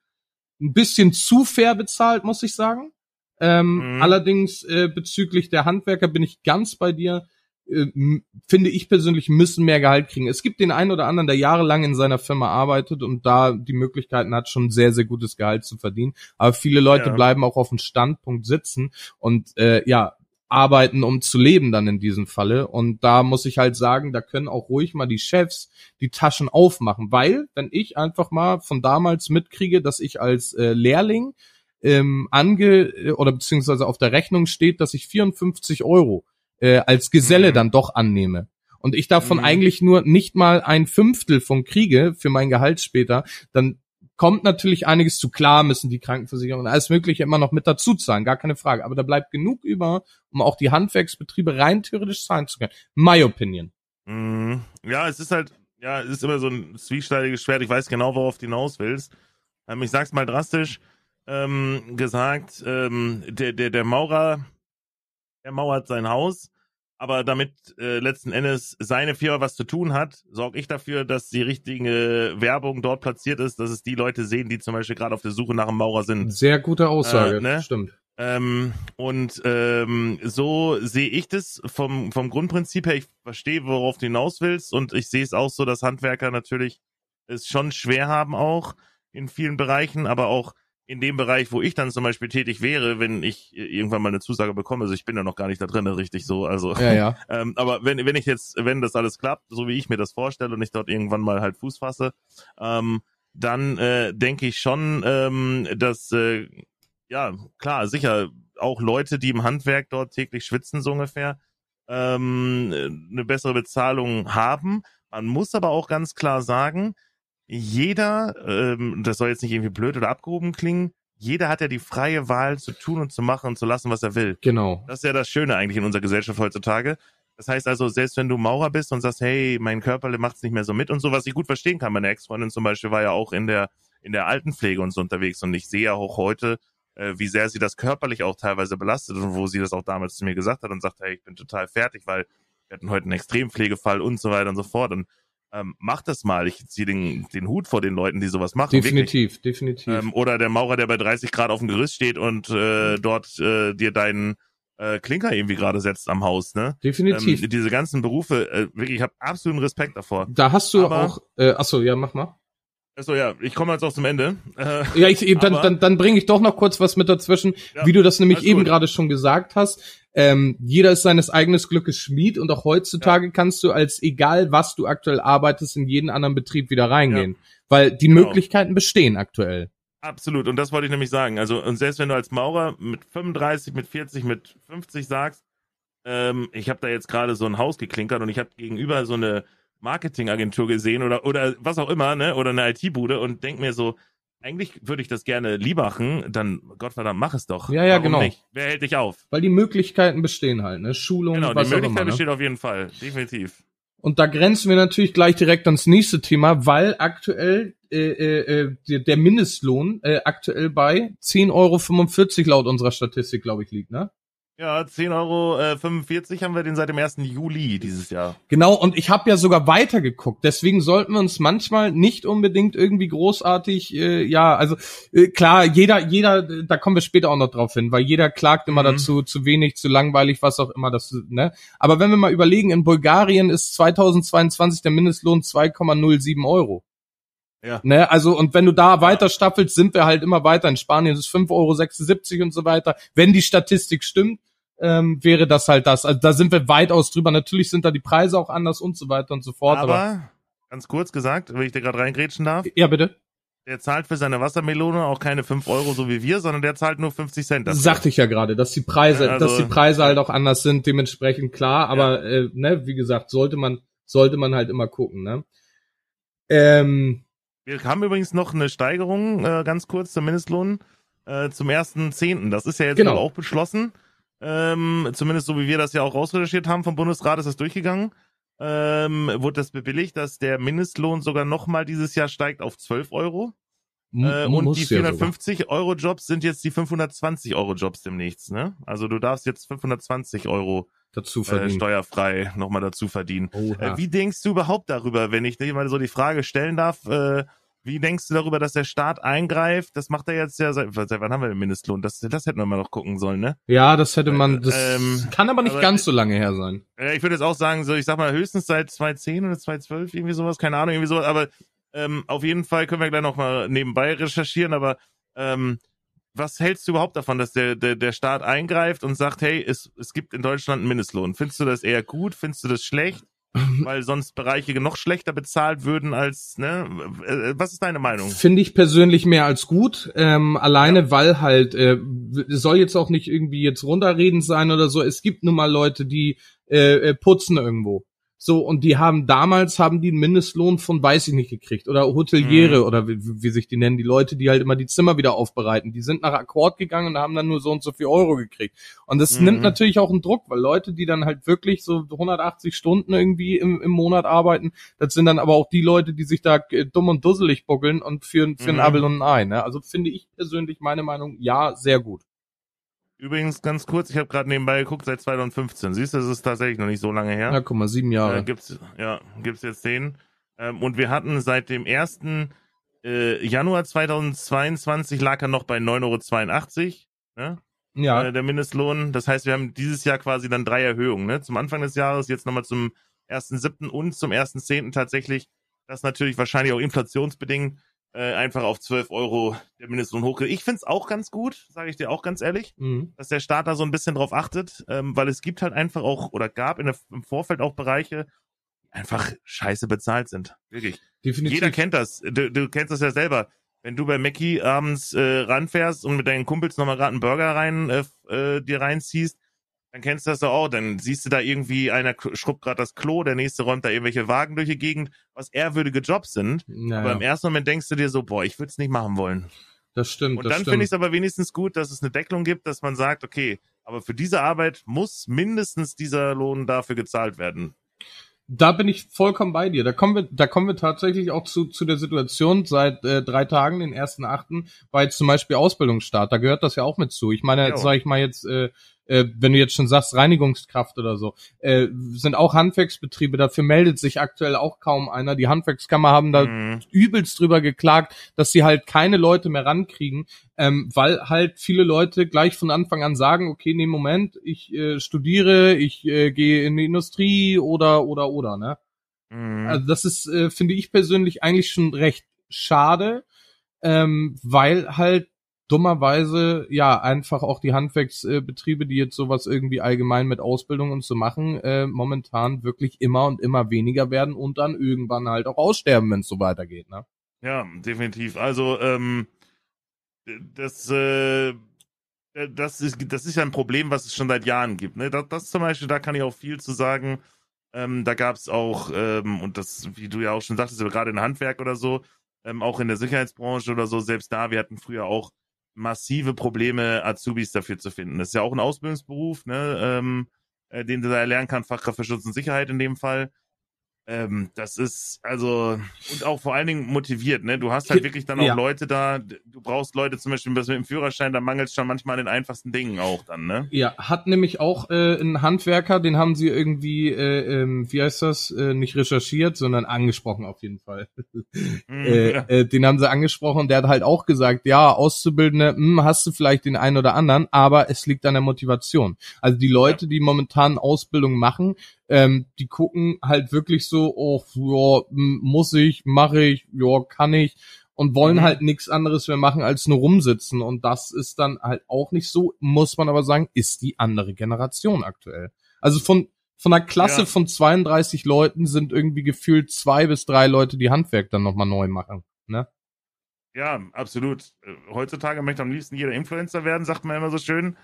ein bisschen zu fair bezahlt, muss ich sagen. Ähm, Mhm. Allerdings äh, bezüglich der Handwerker bin ich ganz bei dir. Äh, finde ich persönlich müssen mehr Gehalt kriegen. Es gibt den einen oder anderen, der jahrelang in seiner Firma arbeitet und da die Möglichkeiten hat, schon sehr, sehr gutes Gehalt zu verdienen. Aber viele Leute Ja. bleiben auch auf dem Standpunkt sitzen und äh, ja, arbeiten, um zu leben dann in diesem Falle. Und da muss ich halt sagen, da können auch ruhig mal die Chefs die Taschen aufmachen, weil wenn ich einfach mal von damals mitkriege, dass ich als äh, Lehrling ähm, ange äh, oder beziehungsweise auf der Rechnung steht, dass ich 54 Euro äh, als Geselle Mhm. dann doch annehme. Und ich davon Mhm. eigentlich nur nicht mal ein Fünftel von kriege für mein Gehalt später, dann kommt natürlich einiges zu klar, müssen die Krankenversicherung und alles Mögliche immer noch mit dazu zahlen, gar keine Frage. Aber da bleibt genug über, um auch die Handwerksbetriebe rein theoretisch zahlen zu können. My opinion. Mhm. Ja, es ist halt, ja, es ist immer so ein zwieschneidiges Schwert. Ich weiß genau, worauf du hinaus willst. Ähm, ich sag's mal drastisch ähm, gesagt, ähm, der, der, der Maurer, der mauert sein Haus, aber damit äh, letzten Endes seine Firma was zu tun hat, sorge ich dafür, dass die richtige Werbung dort platziert ist, dass es die Leute sehen, die zum Beispiel gerade auf der Suche nach einem Maurer sind. Sehr gute Aussage, Äh, ne? stimmt. Ähm, und ähm, so sehe ich das vom, vom Grundprinzip her. Ich verstehe, worauf du hinaus willst. Und ich sehe es auch so, dass Handwerker natürlich es schon schwer haben auch. in vielen Bereichen, aber auch in dem Bereich, wo ich dann zum Beispiel tätig wäre, wenn ich irgendwann mal eine Zusage bekomme, also ich bin ja noch gar nicht da drin, richtig so, also. Ja, ja. ähm, aber wenn, wenn ich jetzt, wenn das alles klappt, so wie ich mir das vorstelle und ich dort irgendwann mal halt Fuß fasse, ähm, dann äh, denke ich schon, ähm, dass, äh, ja, klar, sicher, auch Leute, die im Handwerk dort täglich schwitzen, so ungefähr, ähm, eine bessere Bezahlung haben. Man muss aber auch ganz klar sagen, jeder, ähm, das soll jetzt nicht irgendwie blöd oder abgehoben klingen, jeder hat ja die freie Wahl zu tun und zu machen und zu lassen, was er will. Genau. Das ist ja das Schöne eigentlich in unserer Gesellschaft heutzutage. Das heißt also, selbst wenn du Maurer bist und sagst, hey, mein Körper macht's nicht mehr so mit und so, was ich gut verstehen kann. Meine Ex-Freundin zum Beispiel war ja auch in der, in der Altenpflege und so unterwegs und ich sehe ja auch heute, äh, wie sehr sie das körperlich auch teilweise belastet und wo sie das auch damals zu mir gesagt hat und sagt, hey, ich bin total fertig, weil wir hatten heute einen Extrempflegefall und so weiter und so fort und ähm, mach das mal. Ich ziehe den, den Hut vor den Leuten, die sowas machen. Definitiv, wirklich. definitiv. Ähm, oder der Maurer, der bei 30 Grad auf dem Gerüst steht und äh, dort äh, dir deinen äh, Klinker irgendwie gerade setzt am Haus, ne? Definitiv. Ähm, diese ganzen Berufe, äh, wirklich, ich habe absoluten Respekt davor. Da hast du Aber, auch, äh, achso, ja, mach mal. Achso, ja, ich komme jetzt auch zum Ende. Äh, ja, ich, dann, dann, dann bringe ich doch noch kurz was mit dazwischen, ja, wie du das nämlich eben gerade schon gesagt hast. Ähm, jeder ist seines eigenen Glückes Schmied und auch heutzutage ja. kannst du als egal was du aktuell arbeitest in jeden anderen Betrieb wieder reingehen, ja. weil die genau. Möglichkeiten bestehen aktuell. Absolut und das wollte ich nämlich sagen. Also und selbst wenn du als Maurer mit 35, mit 40, mit 50 sagst, ähm, ich habe da jetzt gerade so ein Haus geklinkert und ich habe gegenüber so eine Marketingagentur gesehen oder oder was auch immer, ne, oder eine IT-Bude und denk mir so, eigentlich würde ich das gerne lieber machen, dann Gottverdammt, mach es doch. Ja, ja, Warum genau. Nicht? Wer hält dich auf? Weil die Möglichkeiten bestehen halt, ne? Schulung, genau, was die Möglichkeit ne? besteht auf jeden Fall, definitiv. Und da grenzen wir natürlich gleich direkt ans nächste Thema, weil aktuell äh, äh, äh der Mindestlohn äh, aktuell bei 10,45 Euro laut unserer Statistik, glaube ich, liegt, ne? Ja, 10,45 Euro äh, haben wir den seit dem 1. Juli dieses Jahr. Genau, und ich habe ja sogar weitergeguckt. Deswegen sollten wir uns manchmal nicht unbedingt irgendwie großartig, äh, ja, also äh, klar, jeder, jeder, da kommen wir später auch noch drauf hin, weil jeder klagt immer mhm. dazu, zu wenig, zu langweilig, was auch immer das, ne? Aber wenn wir mal überlegen, in Bulgarien ist 2022 der Mindestlohn 2,07 Euro. Ja. Ne, also, und wenn du da weiter staffelst, sind wir halt immer weiter. In Spanien ist es 5,76 Euro und so weiter. Wenn die Statistik stimmt, ähm, wäre das halt das. Also da sind wir weitaus drüber. Natürlich sind da die Preise auch anders und so weiter und so fort. Aber, aber ganz kurz gesagt, wenn ich dir gerade reingrätschen darf. Ja, bitte. Der zahlt für seine Wassermelone auch keine 5 Euro so wie wir, sondern der zahlt nur 50 Cent. Dafür. Sagte ich ja gerade, dass die Preise, also, dass die Preise halt auch anders sind, dementsprechend klar, aber ja. äh, ne, wie gesagt, sollte man, sollte man halt immer gucken, ne? Ähm, wir haben übrigens noch eine Steigerung, äh, ganz kurz zum Mindestlohn, äh, zum ersten Zehnten. Das ist ja jetzt genau. auch beschlossen. Ähm, zumindest so wie wir das ja auch rausrecherchiert haben vom Bundesrat ist das durchgegangen. Ähm, wurde das bewilligt, dass der Mindestlohn sogar nochmal dieses Jahr steigt auf 12 Euro. Äh, und die 450 ja Euro Jobs sind jetzt die 520 Euro Jobs demnächst, ne? Also du darfst jetzt 520 Euro dazu verdienen. Äh, steuerfrei nochmal dazu verdienen. Äh, wie denkst du überhaupt darüber, wenn ich dir mal so die Frage stellen darf, äh, wie denkst du darüber, dass der Staat eingreift? Das macht er jetzt ja seit, seit wann haben wir den Mindestlohn? Das, das hätten wir mal noch gucken sollen, ne? Ja, das hätte man, das ähm, kann aber nicht aber, ganz so lange her sein. Äh, ich würde jetzt auch sagen, so, ich sag mal, höchstens seit 2010 oder 2012, irgendwie sowas, keine Ahnung, irgendwie sowas, aber ähm, auf jeden Fall können wir gleich noch mal nebenbei recherchieren, aber ähm, was hältst du überhaupt davon, dass der, der, der Staat eingreift und sagt, hey, es, es gibt in Deutschland einen Mindestlohn? Findest du das eher gut? Findest du das schlecht? Weil sonst Bereiche noch schlechter bezahlt würden als, ne? Was ist deine Meinung? Finde ich persönlich mehr als gut, ähm, alleine ja. weil halt, äh, soll jetzt auch nicht irgendwie jetzt runterreden sein oder so, es gibt nun mal Leute, die äh, äh putzen irgendwo. So, und die haben damals haben die einen Mindestlohn von weiß ich nicht gekriegt. Oder Hoteliere mhm. oder wie, wie, sich die nennen, die Leute, die halt immer die Zimmer wieder aufbereiten. Die sind nach Akkord gegangen und haben dann nur so und so viel Euro gekriegt. Und das mhm. nimmt natürlich auch einen Druck, weil Leute, die dann halt wirklich so 180 Stunden irgendwie im, im Monat arbeiten, das sind dann aber auch die Leute, die sich da äh, dumm und dusselig buckeln und für, für mhm. ein Abel und ein Ei. Ne? Also finde ich persönlich meine Meinung, ja, sehr gut. Übrigens ganz kurz, ich habe gerade nebenbei geguckt, seit 2015. Siehst du, das ist tatsächlich noch nicht so lange her. Ja, guck mal, sieben Jahre. Äh, gibt's, ja, gibt's jetzt den. Ähm, und wir hatten seit dem 1. Äh, Januar 2022 lag er noch bei 9,82 Euro. Ne? Ja. Äh, der Mindestlohn. Das heißt, wir haben dieses Jahr quasi dann drei Erhöhungen. Ne? Zum Anfang des Jahres, jetzt nochmal zum 1.7. und zum 1.10. tatsächlich. Das natürlich wahrscheinlich auch inflationsbedingt äh, einfach auf 12 Euro der Mindestlohn hochgeht. Ich find's auch ganz gut, sage ich dir auch ganz ehrlich, Mhm. dass der Staat da so ein bisschen drauf achtet, ähm, weil es gibt halt einfach auch oder gab in der, im Vorfeld auch Bereiche, die einfach scheiße bezahlt sind. Wirklich. Definitiv. Jeder kennt das. Du, du kennst das ja selber. Wenn du bei Mackie abends äh, ranfährst und mit deinen Kumpels nochmal gerade einen Burger rein äh, äh, dir reinziehst, dann kennst du das doch auch. Dann siehst du da irgendwie, einer schrubbt gerade das Klo, der nächste räumt da irgendwelche Wagen durch die Gegend, was ehrwürdige Jobs sind. Naja, Aber im ersten Moment denkst du dir so, boah, ich würde es nicht machen wollen. das stimmt. Und das dann finde ich es aber wenigstens gut, dass es eine Deckelung gibt, dass man sagt, okay, aber für diese Arbeit muss mindestens dieser Lohn dafür gezahlt werden. Da bin ich vollkommen bei dir. Da kommen wir, da kommen wir tatsächlich auch zu, zu der Situation seit äh, drei Tagen, den ersten Achten, jetzt zum Beispiel Ausbildungsstart. Da gehört das ja auch mit zu. Ich meine, Ja. sag ich mal jetzt, äh, äh, wenn du jetzt schon sagst, Reinigungskraft oder so, äh, sind auch Handwerksbetriebe, dafür meldet sich aktuell auch kaum einer. Die Handwerkskammer haben da Mhm. übelst drüber geklagt, dass sie halt keine Leute mehr rankriegen, ähm, weil halt viele Leute gleich von Anfang an sagen, okay, nee, Moment, ich äh, studiere, ich äh, gehe in die Industrie oder oder oder, ne? Mhm. Also das ist, äh, finde ich persönlich eigentlich schon recht schade, ähm, weil halt dummerweise ja einfach auch die Handwerksbetriebe, die jetzt sowas irgendwie allgemein mit Ausbildung und so machen, äh, momentan wirklich immer und immer weniger werden und dann irgendwann halt auch aussterben, wenn es so weitergeht. Ne? Ja, definitiv. Also, ähm, das, äh, das ist, das ist ja ein Problem, was es schon seit Jahren gibt. Ne? Das, das zum Beispiel, da kann ich auch viel zu sagen. Ähm, da gab es auch, ähm, und das, wie du ja auch schon sagtest, gerade in Handwerk oder so, ähm, auch in der Sicherheitsbranche oder so, selbst da, wir hatten früher auch massive Probleme, Azubis dafür zu finden. Das ist ja auch ein Ausbildungsberuf, ne, ähm, äh, den du da erlernen kannst, Fachkraft für Schutz und Sicherheit in dem Fall. Ähm, das ist, also, und auch vor allen Dingen motiviert, ne? Du hast halt wirklich dann auch Ja. Leute da, du brauchst Leute zum Beispiel mit dem Führerschein, da mangelt es schon manchmal an den einfachsten Dingen auch dann, ne? Ja, hat nämlich auch äh, einen Handwerker, den haben sie irgendwie, äh, ähm, wie heißt das, äh, nicht recherchiert, sondern angesprochen auf jeden Fall. Mhm, äh, ja. äh, den haben sie angesprochen und der hat halt auch gesagt, ja, Auszubildende, hm, hast du vielleicht den einen oder anderen, aber es liegt an der Motivation. Also die Leute, die momentan Ausbildung machen, ähm, die gucken halt wirklich so, oh, ja, muss ich, mache ich, ja, kann ich und wollen Mhm. halt nichts anderes mehr machen als nur rumsitzen und das ist dann halt auch nicht so, muss man aber sagen, ist die andere Generation aktuell. Also von von einer Klasse Ja. von 32 Leuten sind irgendwie gefühlt zwei bis drei Leute, die Handwerk dann nochmal neu machen. Ne? Ja, absolut. Äh, Heutzutage möchte am liebsten jeder Influencer werden, sagt man immer so schön.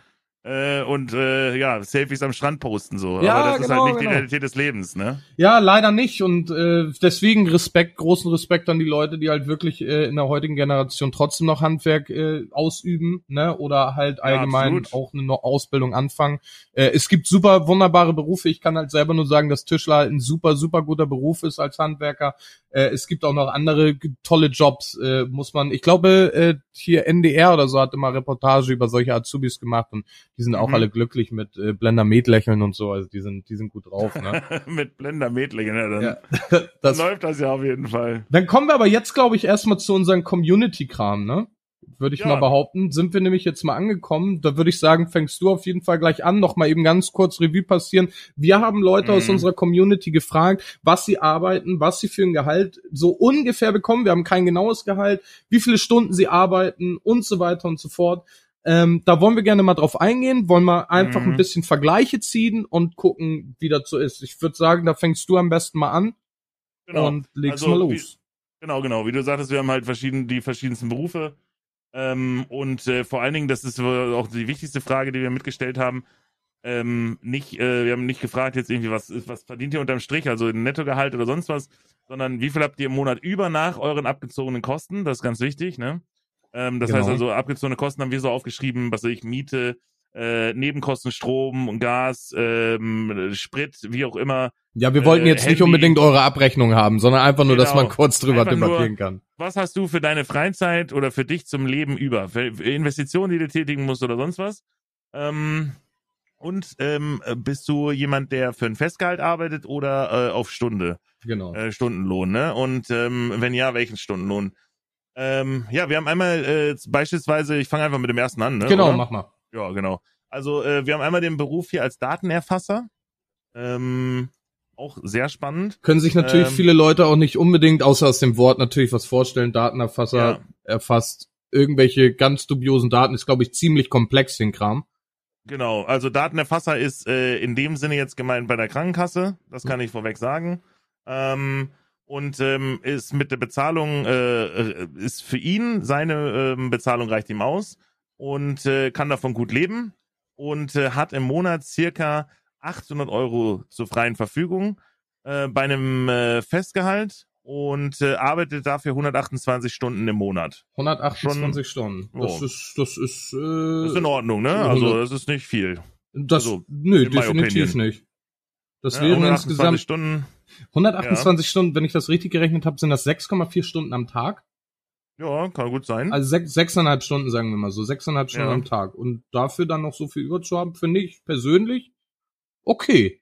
Äh, und äh, ja, Selfies am Strand posten so. Ja, Aber das ist genau, halt nicht genau. die Realität des Lebens, ne? Ja, leider nicht. Und äh, deswegen Respekt, großen Respekt an die Leute, die halt wirklich äh, in der heutigen Generation trotzdem noch Handwerk äh, ausüben, ne? Oder halt allgemein absolut. auch eine Ausbildung anfangen. Äh, es gibt super wunderbare Berufe. Ich kann halt selber nur sagen, dass Tischler halt ein super, super guter Beruf ist als Handwerker. Äh, es gibt auch noch andere tolle Jobs, äh, muss man. Ich glaube, äh, hier NDR oder so hat immer Reportage über solche Azubis gemacht und die sind auch Mhm. alle glücklich mit äh, Blender Med lächeln und so. Also die sind, die sind gut drauf, ne? Mit Blender Mädchen, ja, dann, Ja, dann das, läuft das ja auf jeden Fall. dann kommen wir aber jetzt, glaube ich, erstmal zu unserem Community-Kram, ne? Würde ich Ja. mal behaupten. Sind wir nämlich jetzt mal angekommen. Da würde ich sagen, fängst du auf jeden Fall gleich an. Noch mal eben ganz kurz Revue passieren. Wir haben Leute aus Mhm. unserer Community gefragt, was sie arbeiten, was sie für ein Gehalt so ungefähr bekommen. Wir haben kein genaues Gehalt, wie viele Stunden sie arbeiten und so weiter und so fort. Ähm, da wollen wir gerne mal drauf eingehen, wollen wir einfach Mhm. ein bisschen Vergleiche ziehen und gucken, wie das so ist. Ich würde sagen, da fängst du am besten mal an Genau. und legst Also, mal wie- los. Genau, genau. Wie du sagtest, wir haben halt verschieden, die verschiedensten Berufe. Ähm, und äh, vor allen Dingen, das ist auch die wichtigste Frage, die wir mitgestellt haben. Ähm, nicht, äh, wir haben nicht gefragt jetzt irgendwie, was, was verdient ihr unterm Strich, also ein Nettogehalt oder sonst was, sondern wie viel habt ihr im Monat über nach euren abgezogenen Kosten? Das ist ganz wichtig, ne? Ähm, das Genau. heißt also, abgezogene Kosten haben wir so aufgeschrieben, was ich, Miete, äh, Nebenkosten, Strom und Gas, ähm, Sprit, wie auch immer. Ja, wir wollten Äh, jetzt nicht Handy. unbedingt eure Abrechnung haben, sondern einfach nur, dass Genau. man kurz drüber Einfach nur- debattieren kann. was hast du für deine Freizeit oder für dich zum Leben über? Für für Investitionen, die du tätigen musst oder sonst was? Ähm, und ähm, bist du jemand, der für ein Festgehalt arbeitet oder äh, auf Stunde, Genau. äh, Stundenlohn, ne? Und ähm, wenn ja, welchen Stundenlohn? Ähm, ja, wir haben einmal äh, beispielsweise, ich fange einfach mit dem ersten an, ne? genau, oder? mach mal. Ja, genau. Also äh, wir haben einmal den Beruf hier als Datenerfasser. Ähm, Auch sehr spannend. Können sich natürlich Ähm, viele Leute auch nicht unbedingt, außer aus dem Wort natürlich was vorstellen. Datenerfasser Ja. erfasst irgendwelche ganz dubiosen Daten, ist glaube ich ziemlich komplex, den Kram. Genau, also Datenerfasser ist äh, in dem Sinne jetzt gemeint bei der Krankenkasse, das kann ich vorweg sagen. Ähm, und ähm, ist mit der Bezahlung, äh, äh, ist für ihn, seine ähm, Bezahlung reicht ihm aus und äh, kann davon gut leben und äh, hat im Monat circa 800 Euro zur freien Verfügung äh, bei einem äh, Festgehalt und äh, arbeitet dafür 128 Stunden im Monat. 128 Stunden. Das Ja. ist, das ist, äh, Das ist in Ordnung, ne? Also das ist nicht viel. das, also, nö, definitiv nicht. Das Ja, wären 128 insgesamt Stunden. 128 Stunden, wenn ich das richtig gerechnet habe, sind das 6,4 Stunden am Tag. Ja, kann gut sein. Also sechs, sechseinhalb Stunden, sagen wir mal so, sechseinhalb Stunden Ja. am Tag. Und dafür dann noch so viel über zu haben, finde ich persönlich okay.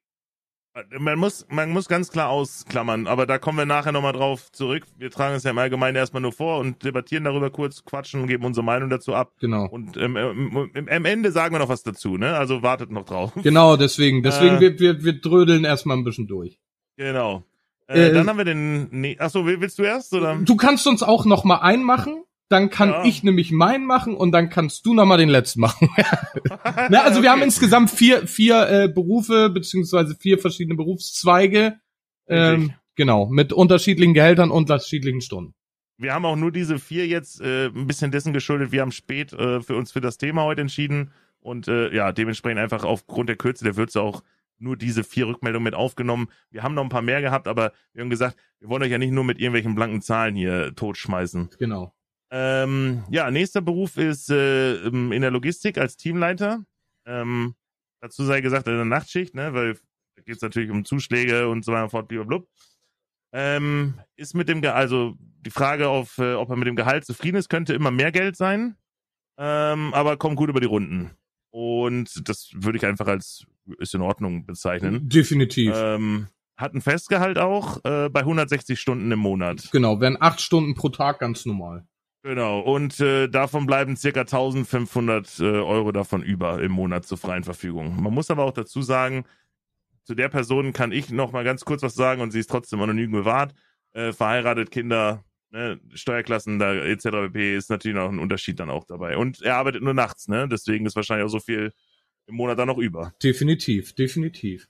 man muss, man muss ganz klar ausklammern, aber da kommen wir nachher nochmal drauf zurück. Wir tragen es ja im Allgemeinen erstmal nur vor und debattieren darüber kurz, quatschen und geben unsere Meinung dazu ab. Genau. Und ähm, ähm, ähm, am Ende sagen wir noch was dazu, ne? Also wartet noch drauf. Genau, deswegen, deswegen Äh. wir, wir, wir drödeln erstmal ein bisschen durch. Genau. Äh, Äh, dann haben wir den. Nee, achso, will- willst du erst oder? Du kannst uns auch noch mal einmachen, dann kann Ja. ich nämlich meinen machen und dann kannst du noch mal den letzten machen. Na, also wir haben Okay. insgesamt vier, vier äh, Berufe beziehungsweise vier verschiedene Berufszweige. Ähm, genau, mit unterschiedlichen Gehältern, unterschiedlichen Stunden. Wir haben auch nur diese vier jetzt äh, ein bisschen dessen geschuldet. Wir haben spät äh, für uns für das Thema heute entschieden und äh, ja, dementsprechend einfach aufgrund der Kürze der Würze auch nur diese vier Rückmeldungen mit aufgenommen. Wir haben noch ein paar mehr gehabt, aber wir haben gesagt, wir wollen euch ja nicht nur mit irgendwelchen blanken Zahlen hier totschmeißen. Genau. Ähm, ja, nächster Beruf ist äh, in der Logistik als Teamleiter. Ähm, dazu sei gesagt, in der Nachtschicht, ne, weil da geht es natürlich um Zuschläge und so weiter und fort, blablabla. Ähm, ist mit dem, Ge also die Frage auf, äh, ob er mit dem Gehalt zufrieden ist, könnte immer mehr Geld sein, ähm, aber kommt gut über die Runden. Und das würde ich einfach als ist in Ordnung bezeichnen. Definitiv. Ähm, hat ein Festgehalt auch äh, bei 160 Stunden im Monat. Genau, wären acht Stunden pro Tag ganz normal. Genau, und äh, davon bleiben circa 1500 äh, Euro davon über im Monat zur freien Verfügung. Man muss aber auch dazu sagen, zu der Person kann ich noch mal ganz kurz was sagen und sie ist trotzdem anonym gewahrt. Äh, verheiratet, Kinder, ne, Steuerklassen, da etc. pp. ist natürlich noch ein Unterschied dann auch dabei. Und er arbeitet nur nachts, ne? Deswegen ist wahrscheinlich auch so viel im Monat dann noch über. Definitiv, definitiv.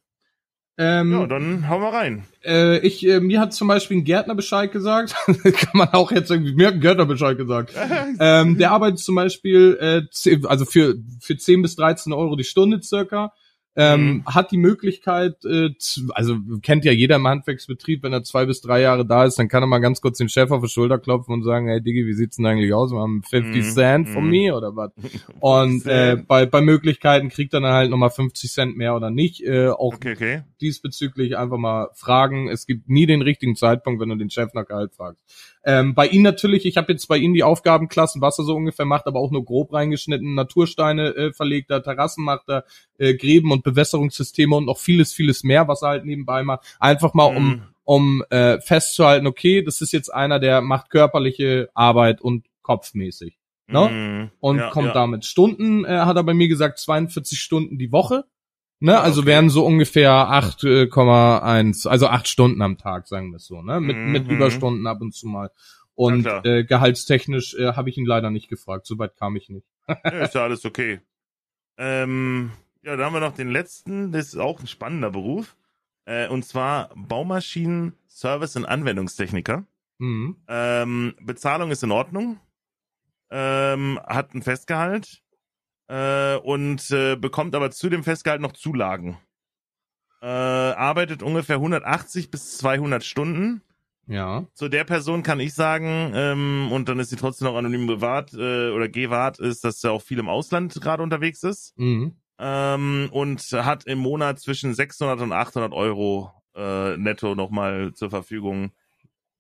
Ähm, Ja, dann hauen wir rein. äh, ich, äh, mir hat zum Beispiel ein Gärtner Bescheid gesagt. Kann man auch jetzt irgendwie, mir hat ein Gärtner Bescheid gesagt. ähm, der arbeitet zum Beispiel, äh, zehn- also für, für 10 bis 13 Euro die Stunde circa. Ähm, Mhm. hat die Möglichkeit, äh, also kennt ja jeder im Handwerksbetrieb, wenn er zwei bis drei Jahre da ist, dann kann er mal ganz kurz den Chef auf die Schulter klopfen und sagen, hey Diggi, wie sieht's denn eigentlich aus? Wir haben 50 Mhm. Cent von Mhm. mir oder was? Und äh, bei, bei Möglichkeiten kriegt er dann halt nochmal 50 Cent mehr oder nicht. Äh, auch Okay, okay. diesbezüglich einfach mal fragen. Es gibt nie den richtigen Zeitpunkt, wenn du den Chef nach Gehalt fragst. Ähm, bei ihm natürlich, ich habe jetzt bei ihm die Aufgabenklassen, was er so ungefähr macht, aber auch nur grob reingeschnitten. Natursteine äh, verlegt er, Terrassen macht er, äh, Gräben und Bewässerungssysteme und noch vieles, vieles mehr, was er halt nebenbei macht. Einfach mal, um, Mhm. um äh, festzuhalten, okay, das ist jetzt einer, der macht körperliche Arbeit und kopfmäßig. Ne? Mhm. und Ja, kommt ja. damit Stunden, äh, hat er bei mir gesagt, 42 Stunden die Woche. Ne, also okay. wären so ungefähr 8,1, also acht Stunden am Tag, sagen wir es so, ne? Mit, Mhm. mit Überstunden ab und zu mal. Und äh, gehaltstechnisch äh, habe ich ihn leider nicht gefragt, soweit kam ich nicht. Ja, ist ja alles okay. Ähm, ja, da haben wir noch den letzten, das ist auch ein spannender Beruf. Äh, und zwar Baumaschinen, Service und Anwendungstechniker. Mhm. Ähm, Bezahlung ist in Ordnung. Ähm, hat ein Festgehalt. Äh, und äh, bekommt aber zu dem Festgehalt noch Zulagen. Äh, arbeitet ungefähr 180 bis 200 Stunden. Ja. Zu der Person kann ich sagen, ähm, und dann ist sie trotzdem noch anonym bewahrt äh, oder gewahrt, ist, dass er auch viel im Ausland gerade unterwegs ist Mhm. ähm, und hat im Monat zwischen 600 und 800 Euro äh, netto nochmal zur Verfügung,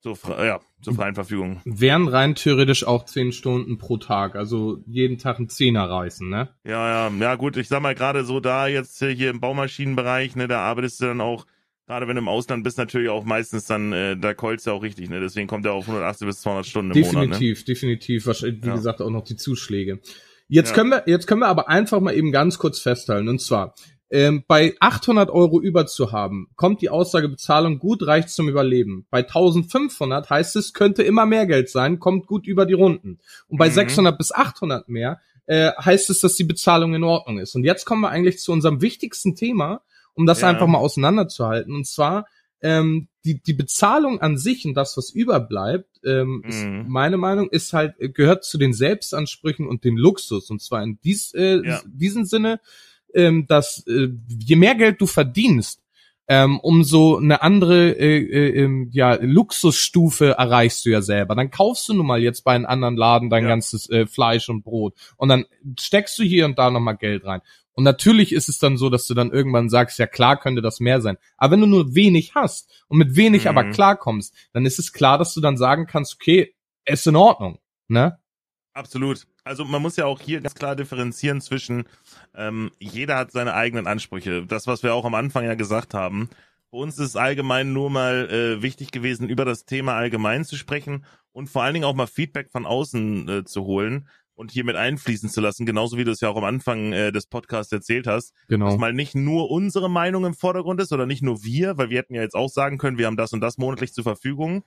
zur, fre- ja, zur freien Verfügung. Wären rein theoretisch auch 10 Stunden pro Tag, also jeden Tag ein Zehner reißen, ne? Ja, ja, ja gut, ich sag mal gerade so da jetzt äh, hier im Baumaschinenbereich, ne, da arbeitest du dann auch, gerade wenn du im Ausland bist, natürlich auch meistens dann, äh, da keulst du auch richtig, ne, deswegen kommt er auf 180 bis 200 Stunden im Monat, ne? Definitiv, definitiv. Wahrscheinlich, wie Ja. gesagt, auch noch die Zuschläge. Jetzt Ja. können wir, jetzt können wir aber einfach mal eben ganz kurz festhalten. Und zwar, Ähm, bei 800 Euro über zu haben, kommt die Aussage Bezahlung gut, reicht zum Überleben. Bei 1500 heißt es, könnte immer mehr Geld sein, kommt gut über die Runden. Und bei Mhm. 600 bis 800 mehr äh, heißt es, dass die Bezahlung in Ordnung ist. Und jetzt kommen wir eigentlich zu unserem wichtigsten Thema, um das Ja. einfach mal auseinanderzuhalten. Und zwar ähm, die, die Bezahlung an sich und das, was überbleibt, ähm, ist, Mhm. meine Meinung, ist halt, gehört zu den Selbstansprüchen und dem Luxus. Und zwar in dies, äh, Ja. diesem Sinne, ähm, dass äh, je mehr Geld du verdienst, ähm, umso eine andere äh, äh, ähm, ja, Luxusstufe erreichst du ja selber. Dann kaufst du nun mal jetzt bei einem anderen Laden dein Ja. ganzes äh, Fleisch und Brot und dann steckst du hier und da nochmal Geld rein. Und natürlich ist es dann so, dass du dann irgendwann sagst, ja klar könnte das mehr sein. Aber wenn du nur wenig hast und mit wenig Mhm. aber klarkommst, dann ist es klar, dass du dann sagen kannst, okay, ist in Ordnung. Ne? Absolut. Also man muss ja auch hier ganz klar differenzieren zwischen, ähm, jeder hat seine eigenen Ansprüche. Das, was wir auch am Anfang ja gesagt haben. Für uns ist es allgemein nur mal äh, wichtig gewesen, über das Thema allgemein zu sprechen und vor allen Dingen auch mal Feedback von außen äh, zu holen und hier mit einfließen zu lassen, genauso wie du es ja auch am Anfang äh, des Podcasts erzählt hast. Genau. dass mal nicht nur unsere Meinung im Vordergrund ist oder nicht nur wir, weil wir hätten ja jetzt auch sagen können, wir haben das und das monatlich zur Verfügung,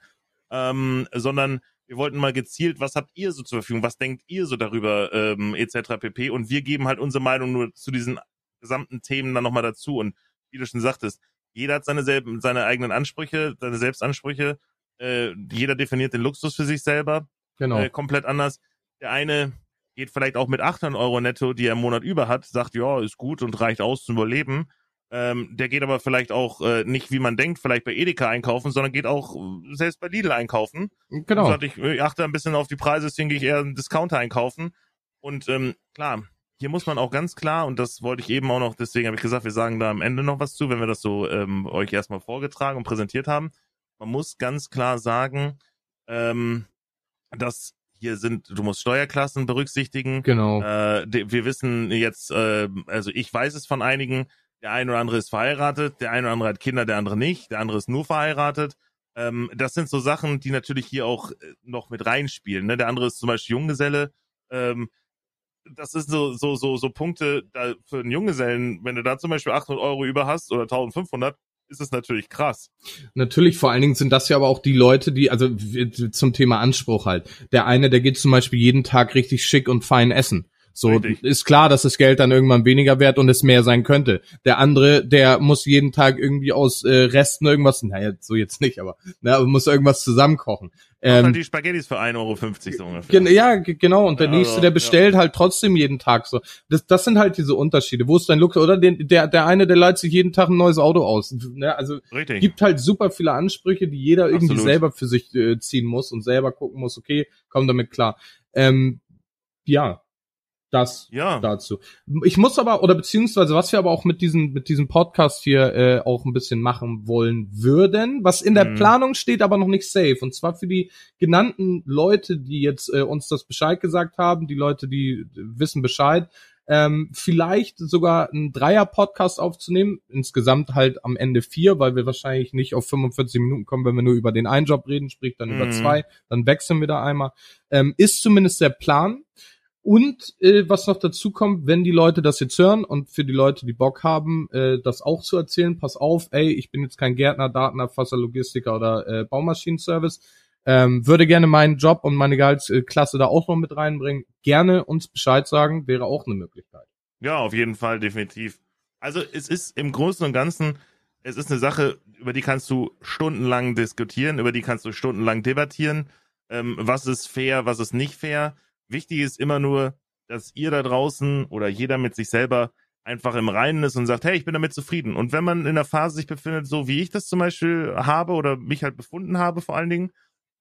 ähm, sondern wir wollten mal gezielt, was habt ihr so zur Verfügung, was denkt ihr so darüber, ähm, etc. pp. Und wir geben halt unsere Meinung nur zu diesen gesamten Themen dann nochmal dazu. Und wie du schon sagtest, jeder hat seine, selben, seine eigenen Ansprüche, seine Selbstansprüche, äh, jeder definiert den Luxus für sich selber Genau. äh, komplett anders. Der eine geht vielleicht auch mit 800 Euro netto, die er im Monat über hat, sagt, ja, ist gut und reicht aus zum Überleben. Ähm, der geht aber vielleicht auch äh, nicht, wie man denkt, vielleicht bei Edeka einkaufen, sondern geht auch äh, selbst bei Lidl einkaufen. Und Genau. sagt, ich, ich achte ein bisschen auf die Preise, deswegen gehe ich eher einen Discounter einkaufen. Und ähm, klar, hier muss man auch ganz klar, und das wollte ich eben auch noch, deswegen habe ich gesagt, wir sagen da am Ende noch was zu, wenn wir das so ähm, euch erstmal vorgetragen und präsentiert haben. Man muss ganz klar sagen, ähm, dass hier sind, du musst Steuerklassen berücksichtigen. Genau. Äh, wir wissen jetzt, äh, also ich weiß es von einigen, der eine oder andere ist verheiratet, der eine oder andere hat Kinder, der andere nicht, der andere ist nur verheiratet. Ähm, das sind so Sachen, die natürlich hier auch äh, noch mit reinspielen. Ne? Der andere ist zum Beispiel Junggeselle. Ähm, das ist so, so, so, so Punkte da für einen Junggesellen, wenn du da zum Beispiel 800 Euro über hast oder 1500, ist es natürlich krass. Natürlich, vor allen Dingen sind das ja aber auch die Leute, die, also zum Thema Anspruch halt. Der eine, der geht zum Beispiel jeden Tag richtig schick und fein essen. So Richtig. ist klar, dass das Geld dann irgendwann weniger wert und es mehr sein könnte. Der andere, der muss jeden Tag irgendwie aus äh, Resten irgendwas, naja, so jetzt nicht, aber ne, aber muss irgendwas zusammenkochen. Ähm, Ähm, halt die Spaghettis für 1,50 Euro so ungefähr. Gen ja, ge- genau. Und der Ja, nächste, also, der bestellt halt trotzdem jeden Tag so. Das, das sind halt diese Unterschiede. Wo ist dein Luxus? Oder den, der, der eine, der leiht sich jeden Tag ein neues Auto aus. Ne? Also Richtig. gibt halt super viele Ansprüche, die jeder irgendwie Absolut. selber für sich äh, ziehen muss und selber gucken muss, okay, komm damit klar. Ähm, ja, das ja. dazu. Ich muss aber, oder beziehungsweise was wir aber auch mit diesem, mit diesem Podcast hier äh, auch ein bisschen machen wollen würden, was in der Mhm. Planung steht, aber noch nicht safe. Und zwar für die genannten Leute, die jetzt äh, uns das Bescheid gesagt haben, die Leute, die wissen Bescheid, ähm, vielleicht sogar einen Dreier-Podcast aufzunehmen, insgesamt halt am Ende vier, weil wir wahrscheinlich nicht auf 45 Minuten kommen, wenn wir nur über den einen Job reden, sprich dann über Mhm. zwei, dann wechseln wir da einmal. Ähm, ist zumindest der Plan. Und äh, was noch dazu kommt, wenn die Leute das jetzt hören und für die Leute, die Bock haben, äh, das auch zu erzählen, pass auf, ey, ich bin jetzt kein Gärtner, Datenerfasser, Logistiker oder äh, Baumaschinenservice, ähm, würde gerne meinen Job und meine Gehaltsklasse da auch noch mit reinbringen, gerne uns Bescheid sagen, wäre auch eine Möglichkeit. Ja, auf jeden Fall, definitiv. Also es ist im Großen und Ganzen, es ist eine Sache, über die kannst du stundenlang diskutieren, über die kannst du stundenlang debattieren. Ähm, was ist fair, was ist nicht fair? Wichtig ist immer nur, dass ihr da draußen oder jeder mit sich selber einfach im Reinen ist und sagt, hey, ich bin damit zufrieden. Und wenn man in der Phase sich befindet, so wie ich das zum Beispiel habe oder mich halt befunden habe vor allen Dingen,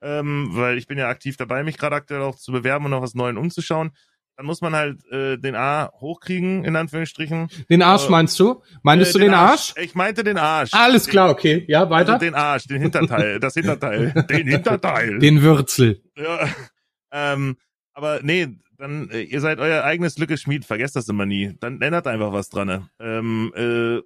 ähm, weil ich bin ja aktiv dabei, mich gerade aktuell auch zu bewerben und noch was Neues umzuschauen, dann muss man halt äh, den A hochkriegen, in Anführungsstrichen. Den Arsch Äh, meinst du? Meintest Äh, du den Arsch? Ich meinte den Arsch. Alles klar, okay. Ja, weiter. Also den Arsch, den Hinterteil, das Hinterteil, den Hinterteil. den Würzel. Ja. Ähm, aber nee, dann, äh, ihr seid euer eigenes Glückes Schmied, vergesst das immer nie. Dann ändert einfach was dran. ne? Ähm, äh,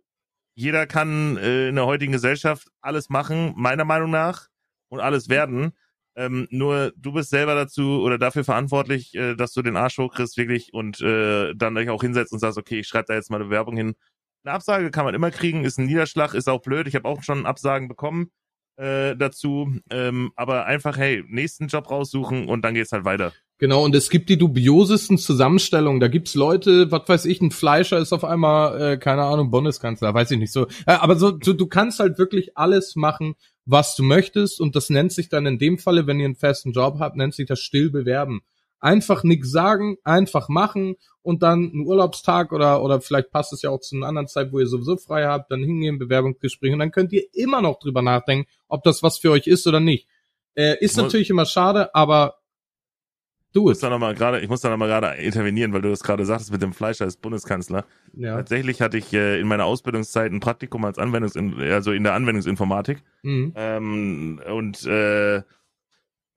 jeder kann äh, in der heutigen Gesellschaft alles machen, meiner Meinung nach, und alles werden. Ähm, nur du bist selber dazu oder dafür verantwortlich, äh, dass du den Arsch hochkriegst, wirklich, und äh, dann euch auch hinsetzt und sagst, okay, ich schreibe da jetzt mal eine Bewerbung hin eine Absage kann man immer kriegen, ist ein Niederschlag, ist auch blöd. Ich habe auch schon Absagen bekommen äh, dazu. Ähm, aber einfach, hey, nächsten Job raussuchen und dann geht's halt weiter. Genau, und es gibt die dubiosesten Zusammenstellungen. Da gibt's Leute, was weiß ich, ein Fleischer ist auf einmal, äh, keine Ahnung, Bundeskanzler, weiß ich nicht so. Äh, aber so, so, du kannst halt wirklich alles machen, was du möchtest. Und das nennt sich dann in dem Falle, wenn ihr einen festen Job habt, nennt sich das still bewerben. Einfach nix sagen, einfach machen und dann einen Urlaubstag oder, oder vielleicht passt es ja auch zu einer anderen Zeit, wo ihr sowieso frei habt, dann hingehen, Bewerbungsgespräch und dann könnt ihr immer noch drüber nachdenken, ob das was für euch ist oder nicht. Äh, ist natürlich immer schade, aber do Ich muss it. da noch mal gerade, ich muss da noch mal gerade intervenieren, weil du das gerade sagtest mit dem Fleischer als Bundeskanzler. Ja. Tatsächlich hatte ich äh, in meiner Ausbildungszeit ein Praktikum als Anwendungs, also in der Anwendungsinformatik. Mhm. Ähm, und äh,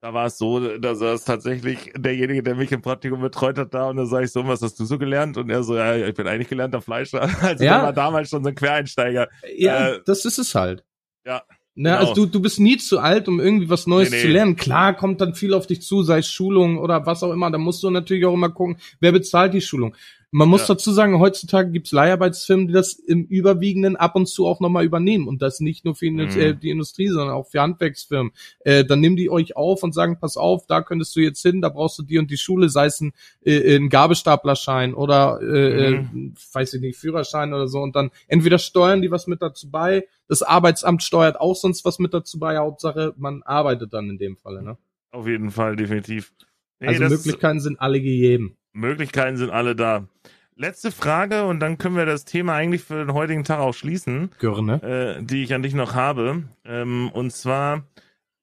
da war es so, da saß tatsächlich derjenige, der mich im Praktikum betreut hat, da und da sage ich so, was hast du so gelernt? Und er so, ja, ich bin eigentlich gelernter Fleischer. Also Ja. war damals schon so ein Quereinsteiger. Ja, Äh, das ist es halt. Ja. Ne, genau. Also du, du bist nie zu alt, um irgendwie was Neues Nee, nee. zu lernen. Klar kommt dann viel auf dich zu, sei es Schulung oder was auch immer. Da musst du natürlich auch immer gucken, wer bezahlt die Schulung. Man muss Ja. dazu sagen, heutzutage gibt's Leiharbeitsfirmen, die das im Überwiegenden ab und zu auch nochmal übernehmen. Und das nicht nur für die, Mhm. äh, die Industrie, sondern auch für Handwerksfirmen. Äh, dann nehmen die euch auf und sagen, pass auf, da könntest du jetzt hin, da brauchst du die und die Schule, sei es ein, äh, ein Gabelstaplerschein oder äh, Mhm. äh, weiß ich nicht, Führerschein oder so. Und dann entweder steuern die was mit dazu bei, das Arbeitsamt steuert auch sonst was mit dazu bei. Hauptsache, man arbeitet dann in dem Falle. Ne? Auf jeden Fall, definitiv. Nee, also Möglichkeiten sind alle gegeben. Möglichkeiten sind alle da. Letzte Frage und dann können wir das Thema eigentlich für den heutigen Tag auch schließen. Görne. äh, die ich an dich noch habe. Ähm, und zwar,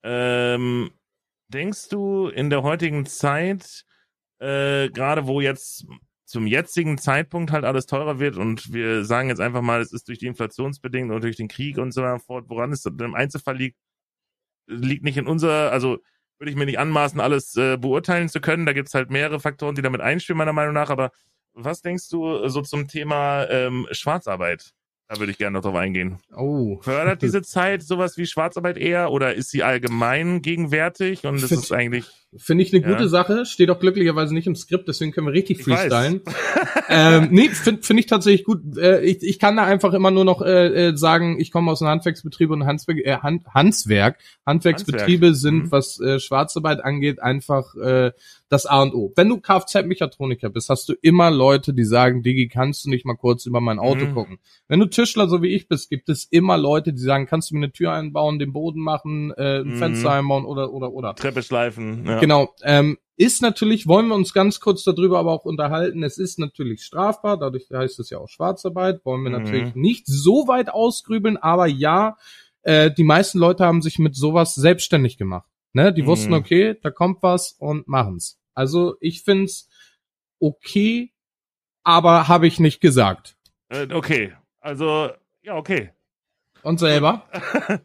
ähm, denkst du in der heutigen Zeit, äh, gerade wo jetzt zum jetzigen Zeitpunkt halt alles teurer wird und wir sagen jetzt einfach mal, es ist durch die Inflationsbedingungen und durch den Krieg und so weiter fort, woran es im Einzelfall liegt, liegt nicht in unser, also würde ich mir nicht anmaßen, alles äh, beurteilen zu können. Da gibt's halt mehrere Faktoren, die damit einspielen, meiner Meinung nach. Aber was denkst du äh, so zum Thema ähm, Schwarzarbeit? Da würde ich gerne noch drauf eingehen. Oh. Fördert diese Zeit sowas wie Schwarzarbeit eher oder ist sie allgemein gegenwärtig und es Find- ist eigentlich Finde ich eine Ja. gute Sache. Steht auch glücklicherweise nicht im Skript, deswegen können wir richtig Ich freestylen. ähm, nee, finde find ich tatsächlich gut. Äh, ich, ich kann da einfach immer nur noch äh, äh, sagen, ich komme aus einem Handwerksbetrieb und Handwerk, äh, Hand, Handwerk. Handwerksbetriebe Handwerk. sind, Mhm. was äh, Schwarzarbeit angeht, einfach äh, das A und O. Wenn du Kfz-Mechatroniker bist, hast du immer Leute, die sagen, Digi, kannst du nicht mal kurz über mein Auto Mhm. gucken? Wenn du Tischler so wie ich bist, gibt es immer Leute, die sagen, kannst du mir eine Tür einbauen, den Boden machen, äh, ein Mhm. Fenster einbauen oder oder oder. Treppe schleifen. Ja. Genau. Ähm, ist natürlich, wollen wir uns ganz kurz darüber aber auch unterhalten, es ist natürlich strafbar, dadurch heißt es ja auch Schwarzarbeit, wollen wir Mhm. natürlich nicht so weit ausgrübeln, aber ja, äh, die meisten Leute haben sich mit sowas selbstständig gemacht. Ne? Die Mhm. wussten, okay, da kommt was und machen's. Also ich find's okay, aber habe ich nicht gesagt. Äh, okay, also ja, okay. Und selber?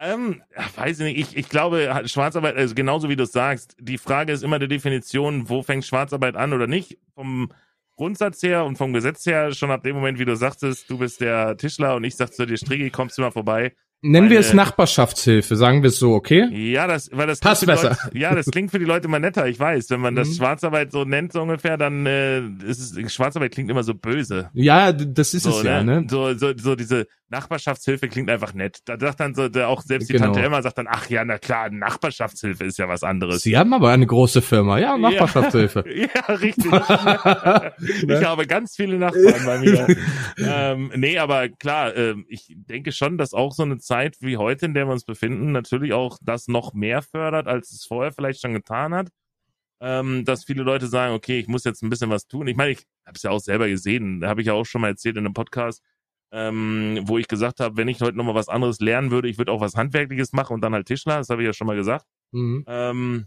ähm, weiß ich nicht. Ich, ich glaube, Schwarzarbeit, also genauso wie du es sagst, die Frage ist immer der Definition, wo fängt Schwarzarbeit an oder nicht. Vom Grundsatz her und vom Gesetz her, schon ab dem Moment, wie du sagtest, du bist der Tischler und ich sag zu dir, Strigi, kommst du mal vorbei. Nennen wir es Nachbarschaftshilfe, sagen wir es so, okay? Ja, das, weil das Passt klingt für die besser. Leute, ja, das klingt für die Leute immer netter, ich weiß. Wenn man das Mhm. Schwarzarbeit so nennt, so ungefähr, dann äh, ist es, Schwarzarbeit klingt immer so böse. Ja, das ist So, es ja, ne? So, so, so diese Nachbarschaftshilfe klingt einfach nett. Da sagt dann so, der, auch selbst die Genau. Tante Emma sagt dann, ach ja, na klar, Nachbarschaftshilfe ist ja was anderes. Sie haben aber eine große Firma, ja, Nachbarschaftshilfe. Ja, richtig. ich habe ganz viele Nachbarn bei mir. ähm, nee, aber klar, ähm, ich denke schon, dass auch so eine Zeit wie heute, in der wir uns befinden, natürlich auch das noch mehr fördert, als es vorher vielleicht schon getan hat. Ähm, dass viele Leute sagen, okay, ich muss jetzt ein bisschen was tun. Ich meine, ich habe es ja auch selber gesehen, da habe ich ja auch schon mal erzählt in einem Podcast, ähm, wo ich gesagt habe, wenn ich heute noch mal was anderes lernen würde, ich würde auch was Handwerkliches machen und dann halt Tischler, das habe ich ja schon mal gesagt. Mhm. Ähm,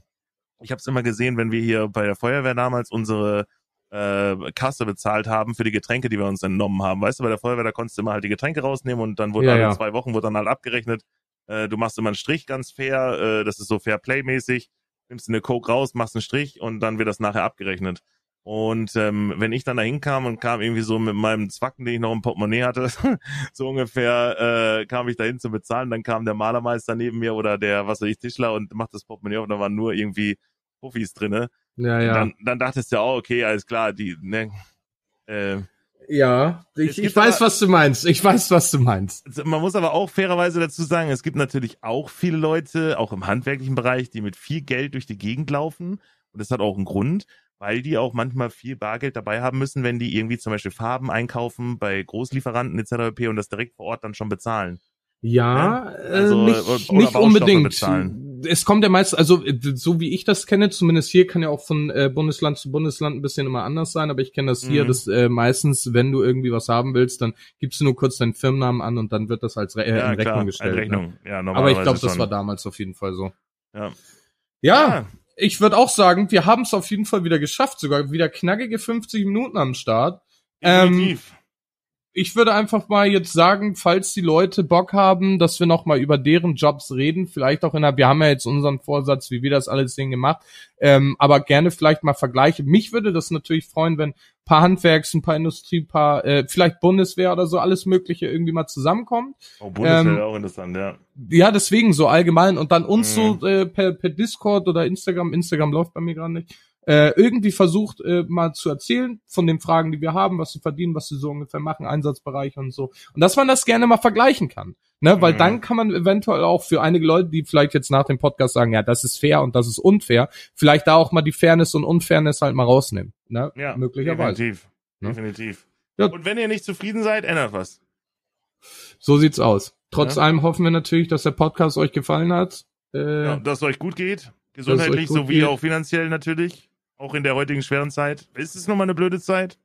ich habe es immer gesehen, wenn wir hier bei der Feuerwehr damals unsere äh, Kasse bezahlt haben für die Getränke, die wir uns entnommen haben. Weißt du, bei der Feuerwehr, da konntest du immer halt die Getränke rausnehmen und dann wurde Ja, alle ja. zwei Wochen wurde dann halt abgerechnet. Äh, du machst immer einen Strich ganz fair, äh, das ist so Fair Play mäßig. Nimmst eine Coke raus, machst einen Strich und dann wird das nachher abgerechnet. Und ähm, wenn ich dann da hinkam und kam irgendwie so mit meinem Zwacken, den ich noch im Portemonnaie hatte, so ungefähr äh, kam ich dahin zu bezahlen, dann kam der Malermeister neben mir oder der, was weiß ich, Tischler und macht das Portemonnaie auf und da waren nur irgendwie Puffis drinne. Ja, ja. Dann, dann dachtest du ja auch, okay, alles klar, die, ne, äh, Ja, ich, ich weiß, aber- was du meinst. Ich weiß, was du meinst. Also, Man muss aber auch fairerweise dazu sagen, es gibt natürlich auch viele Leute, auch im handwerklichen Bereich, die mit viel Geld durch die Gegend laufen. Und das hat auch einen Grund, weil die auch manchmal viel Bargeld dabei haben müssen, wenn die irgendwie zum Beispiel Farben einkaufen bei Großlieferanten etc. und das direkt vor Ort dann schon bezahlen. Ja, Also, äh, oder- nicht, nicht unbedingt. bezahlen. Es kommt ja meist, also äh, so wie ich das kenne, zumindest hier kann ja auch von äh, Bundesland zu Bundesland ein bisschen immer anders sein, aber ich kenne das hier, Mhm. dass äh, meistens, wenn du irgendwie was haben willst, dann gibst du nur kurz deinen Firmennamen an und dann wird das als Re äh, in Rechnung klar, gestellt. eine Rechnung. Ne? Ja, Aber ich glaube, das war damals auf jeden Fall so. Ja. Ja, ich würde auch sagen, wir haben es auf jeden Fall wieder geschafft, sogar wieder knackige 50 Minuten am Start. Ähm, Definitiv. Ich würde einfach mal jetzt sagen, falls die Leute Bock haben, dass wir noch mal über deren Jobs reden, vielleicht auch innerhalb, wir haben ja jetzt unseren Vorsatz, wie wir das alles Ding gemacht, ähm, aber gerne vielleicht mal Vergleiche. Mich würde das natürlich freuen, wenn ein paar Handwerks, ein paar Industrie, ein paar, äh, vielleicht Bundeswehr oder so, alles Mögliche irgendwie mal zusammenkommt. oh, Bundeswehr ähm, wäre auch interessant, ja. Ja, deswegen so allgemein und dann uns Mhm. so äh, per, per Discord oder Instagram, Instagram läuft bei mir gerade nicht, äh, irgendwie versucht äh, mal zu erzählen von den Fragen, die wir haben, was sie verdienen, was sie so ungefähr machen, Einsatzbereiche und so. Und dass man das gerne mal vergleichen kann. Ne, weil Mhm. dann kann man eventuell auch für einige Leute, die vielleicht jetzt nach dem Podcast sagen, ja, das ist fair und das ist unfair, vielleicht da auch mal die Fairness und Unfairness halt mal rausnehmen. Ne? Ja, Möglicherweise. Definitiv. Ne? Definitiv. Ja. Und wenn ihr nicht zufrieden seid, ändert was. So sieht's aus. Trotz Ja. allem hoffen wir natürlich, dass der Podcast euch gefallen hat. Äh, Ja, dass es euch gut geht. Gesundheitlich gut sowie geht. auch finanziell natürlich. Auch in der heutigen schweren Zeit. Es ist nun mal eine blöde Zeit.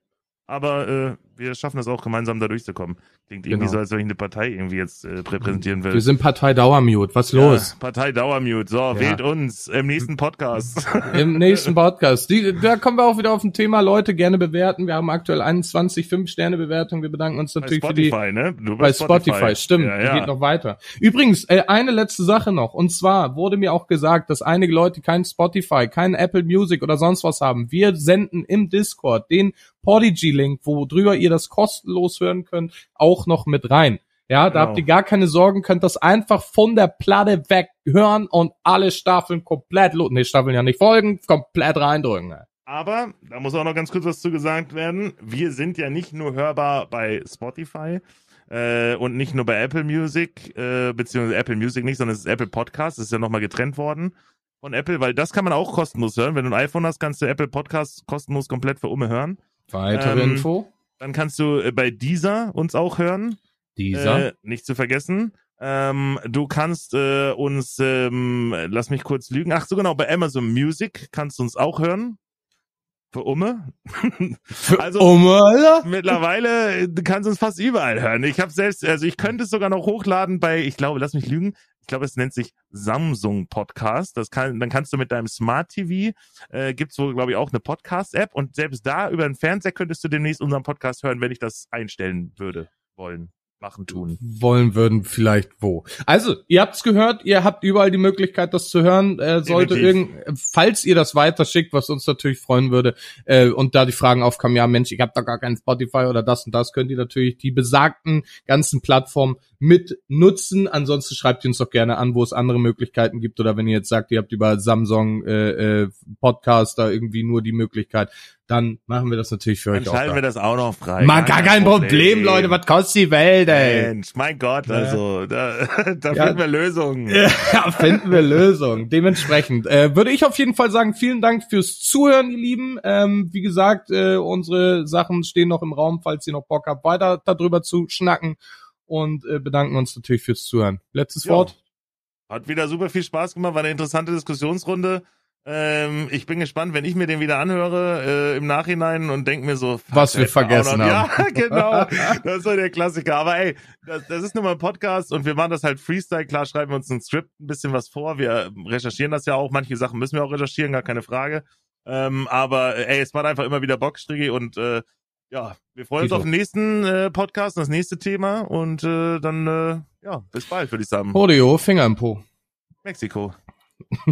Aber äh, wir schaffen es auch gemeinsam da durchzukommen. Klingt irgendwie Genau. so, als wenn ich eine Partei irgendwie jetzt äh, repräsentieren will. Wir sind Partei Dauermute. Was los? Ja, Partei Dauermute. So, wählt uns im nächsten Podcast. Im nächsten Podcast. Die, da kommen wir auch wieder auf ein Thema. Leute, gerne bewerten. Wir haben aktuell 21 5-Sterne-Bewertungen. Wir bedanken uns Bei natürlich für die. Spotify, ne? Du Bei Spotify, stimmt. Ja, ja. Geht noch weiter. Übrigens, äh, eine letzte Sache noch. Und zwar wurde mir auch gesagt, dass einige Leute kein Spotify, kein Apple Music oder sonst was haben. Wir senden im Discord den Podigy-Link, worüber ihr das kostenlos hören könnt, auch noch mit rein. Ja, da Genau. habt ihr gar keine Sorgen, könnt das einfach von der Platte weg hören und alle Staffeln komplett, nee, Staffeln ja nicht folgen, komplett reindrücken. Aber da muss auch noch ganz kurz was zu gesagt werden. Wir sind ja nicht nur hörbar bei Spotify äh, und nicht nur bei Apple Music, äh, beziehungsweise Apple Music nicht, sondern es ist Apple Podcast. Das ist ja nochmal getrennt worden von Apple, weil das kann man auch kostenlos hören. Wenn du ein iPhone hast, kannst du Apple Podcast kostenlos komplett für Umme hören. Weitere Ähm, Info? Dann kannst du äh, bei Deezer uns auch hören. Dieser. Äh, nicht zu vergessen. Ähm, du kannst äh, uns, ähm, lass mich kurz lügen. Ach so genau, bei Amazon Music kannst du uns auch hören. Für Umme. also oh, Alter. mittlerweile äh, du kannst uns fast überall hören. Ich habe selbst, also ich könnte es sogar noch hochladen bei, ich glaube, lass mich lügen. Ich glaube, es nennt sich Samsung Podcast. Das kann, dann kannst du mit deinem Smart TV äh, gibt's wohl, glaube ich, auch eine Podcast-App und selbst da über den Fernseher könntest du demnächst unseren Podcast hören, wenn ich das einstellen würde, wollen, machen, tun. wollen würden, vielleicht wo. Also, ihr habt's gehört, ihr habt überall die Möglichkeit, das zu hören. Äh, sollte irgend, falls ihr das weiterschickt, was uns natürlich freuen würde, äh, und da die Fragen aufkamen, ja Mensch, ich habe da gar keinen Spotify oder das und das, könnt ihr natürlich die besagten ganzen Plattformen mit nutzen. Ansonsten schreibt ihr uns doch gerne an, wo es andere Möglichkeiten gibt oder wenn ihr jetzt sagt, ihr habt über Samsung äh, äh, Podcast da irgendwie nur die Möglichkeit, dann machen wir das natürlich für Dann euch auch. schalten Da. wir das auch noch frei. Mal gar kein Problem, Leute, was kostet die Welt, ey? Mensch, mein Gott, also, da, da Ja. finden wir Lösungen. Ja, finden wir Lösungen. Dementsprechend äh, würde ich auf jeden Fall sagen, vielen Dank fürs Zuhören, ihr Lieben. Ähm, wie gesagt, äh, unsere Sachen stehen noch im Raum, falls ihr noch Bock habt, weiter darüber zu schnacken. Und äh, bedanken uns natürlich fürs Zuhören. Letztes Ja. Wort. Hat wieder super viel Spaß gemacht, war eine interessante Diskussionsrunde. Ähm, ich bin gespannt, wenn ich mir den wieder anhöre äh, im Nachhinein und denke mir so, Was wir vergessen noch- haben. Ja, genau. Das ist so der Klassiker. Aber ey, das, das ist nun mal ein Podcast und wir machen das halt Freestyle. Klar schreiben wir uns ein Skript ein bisschen was vor. Wir recherchieren das ja auch. Manche Sachen müssen wir auch recherchieren, gar keine Frage. Ähm, aber äh, ey, es macht einfach immer wieder Bock, Striggi. Und äh, ja, wir freuen uns Tito. auf den nächsten äh, Podcast, das nächste Thema. Und äh, dann, äh, ja, bis bald, würde ich sagen. Rodeo, Finger im Po. Mexiko.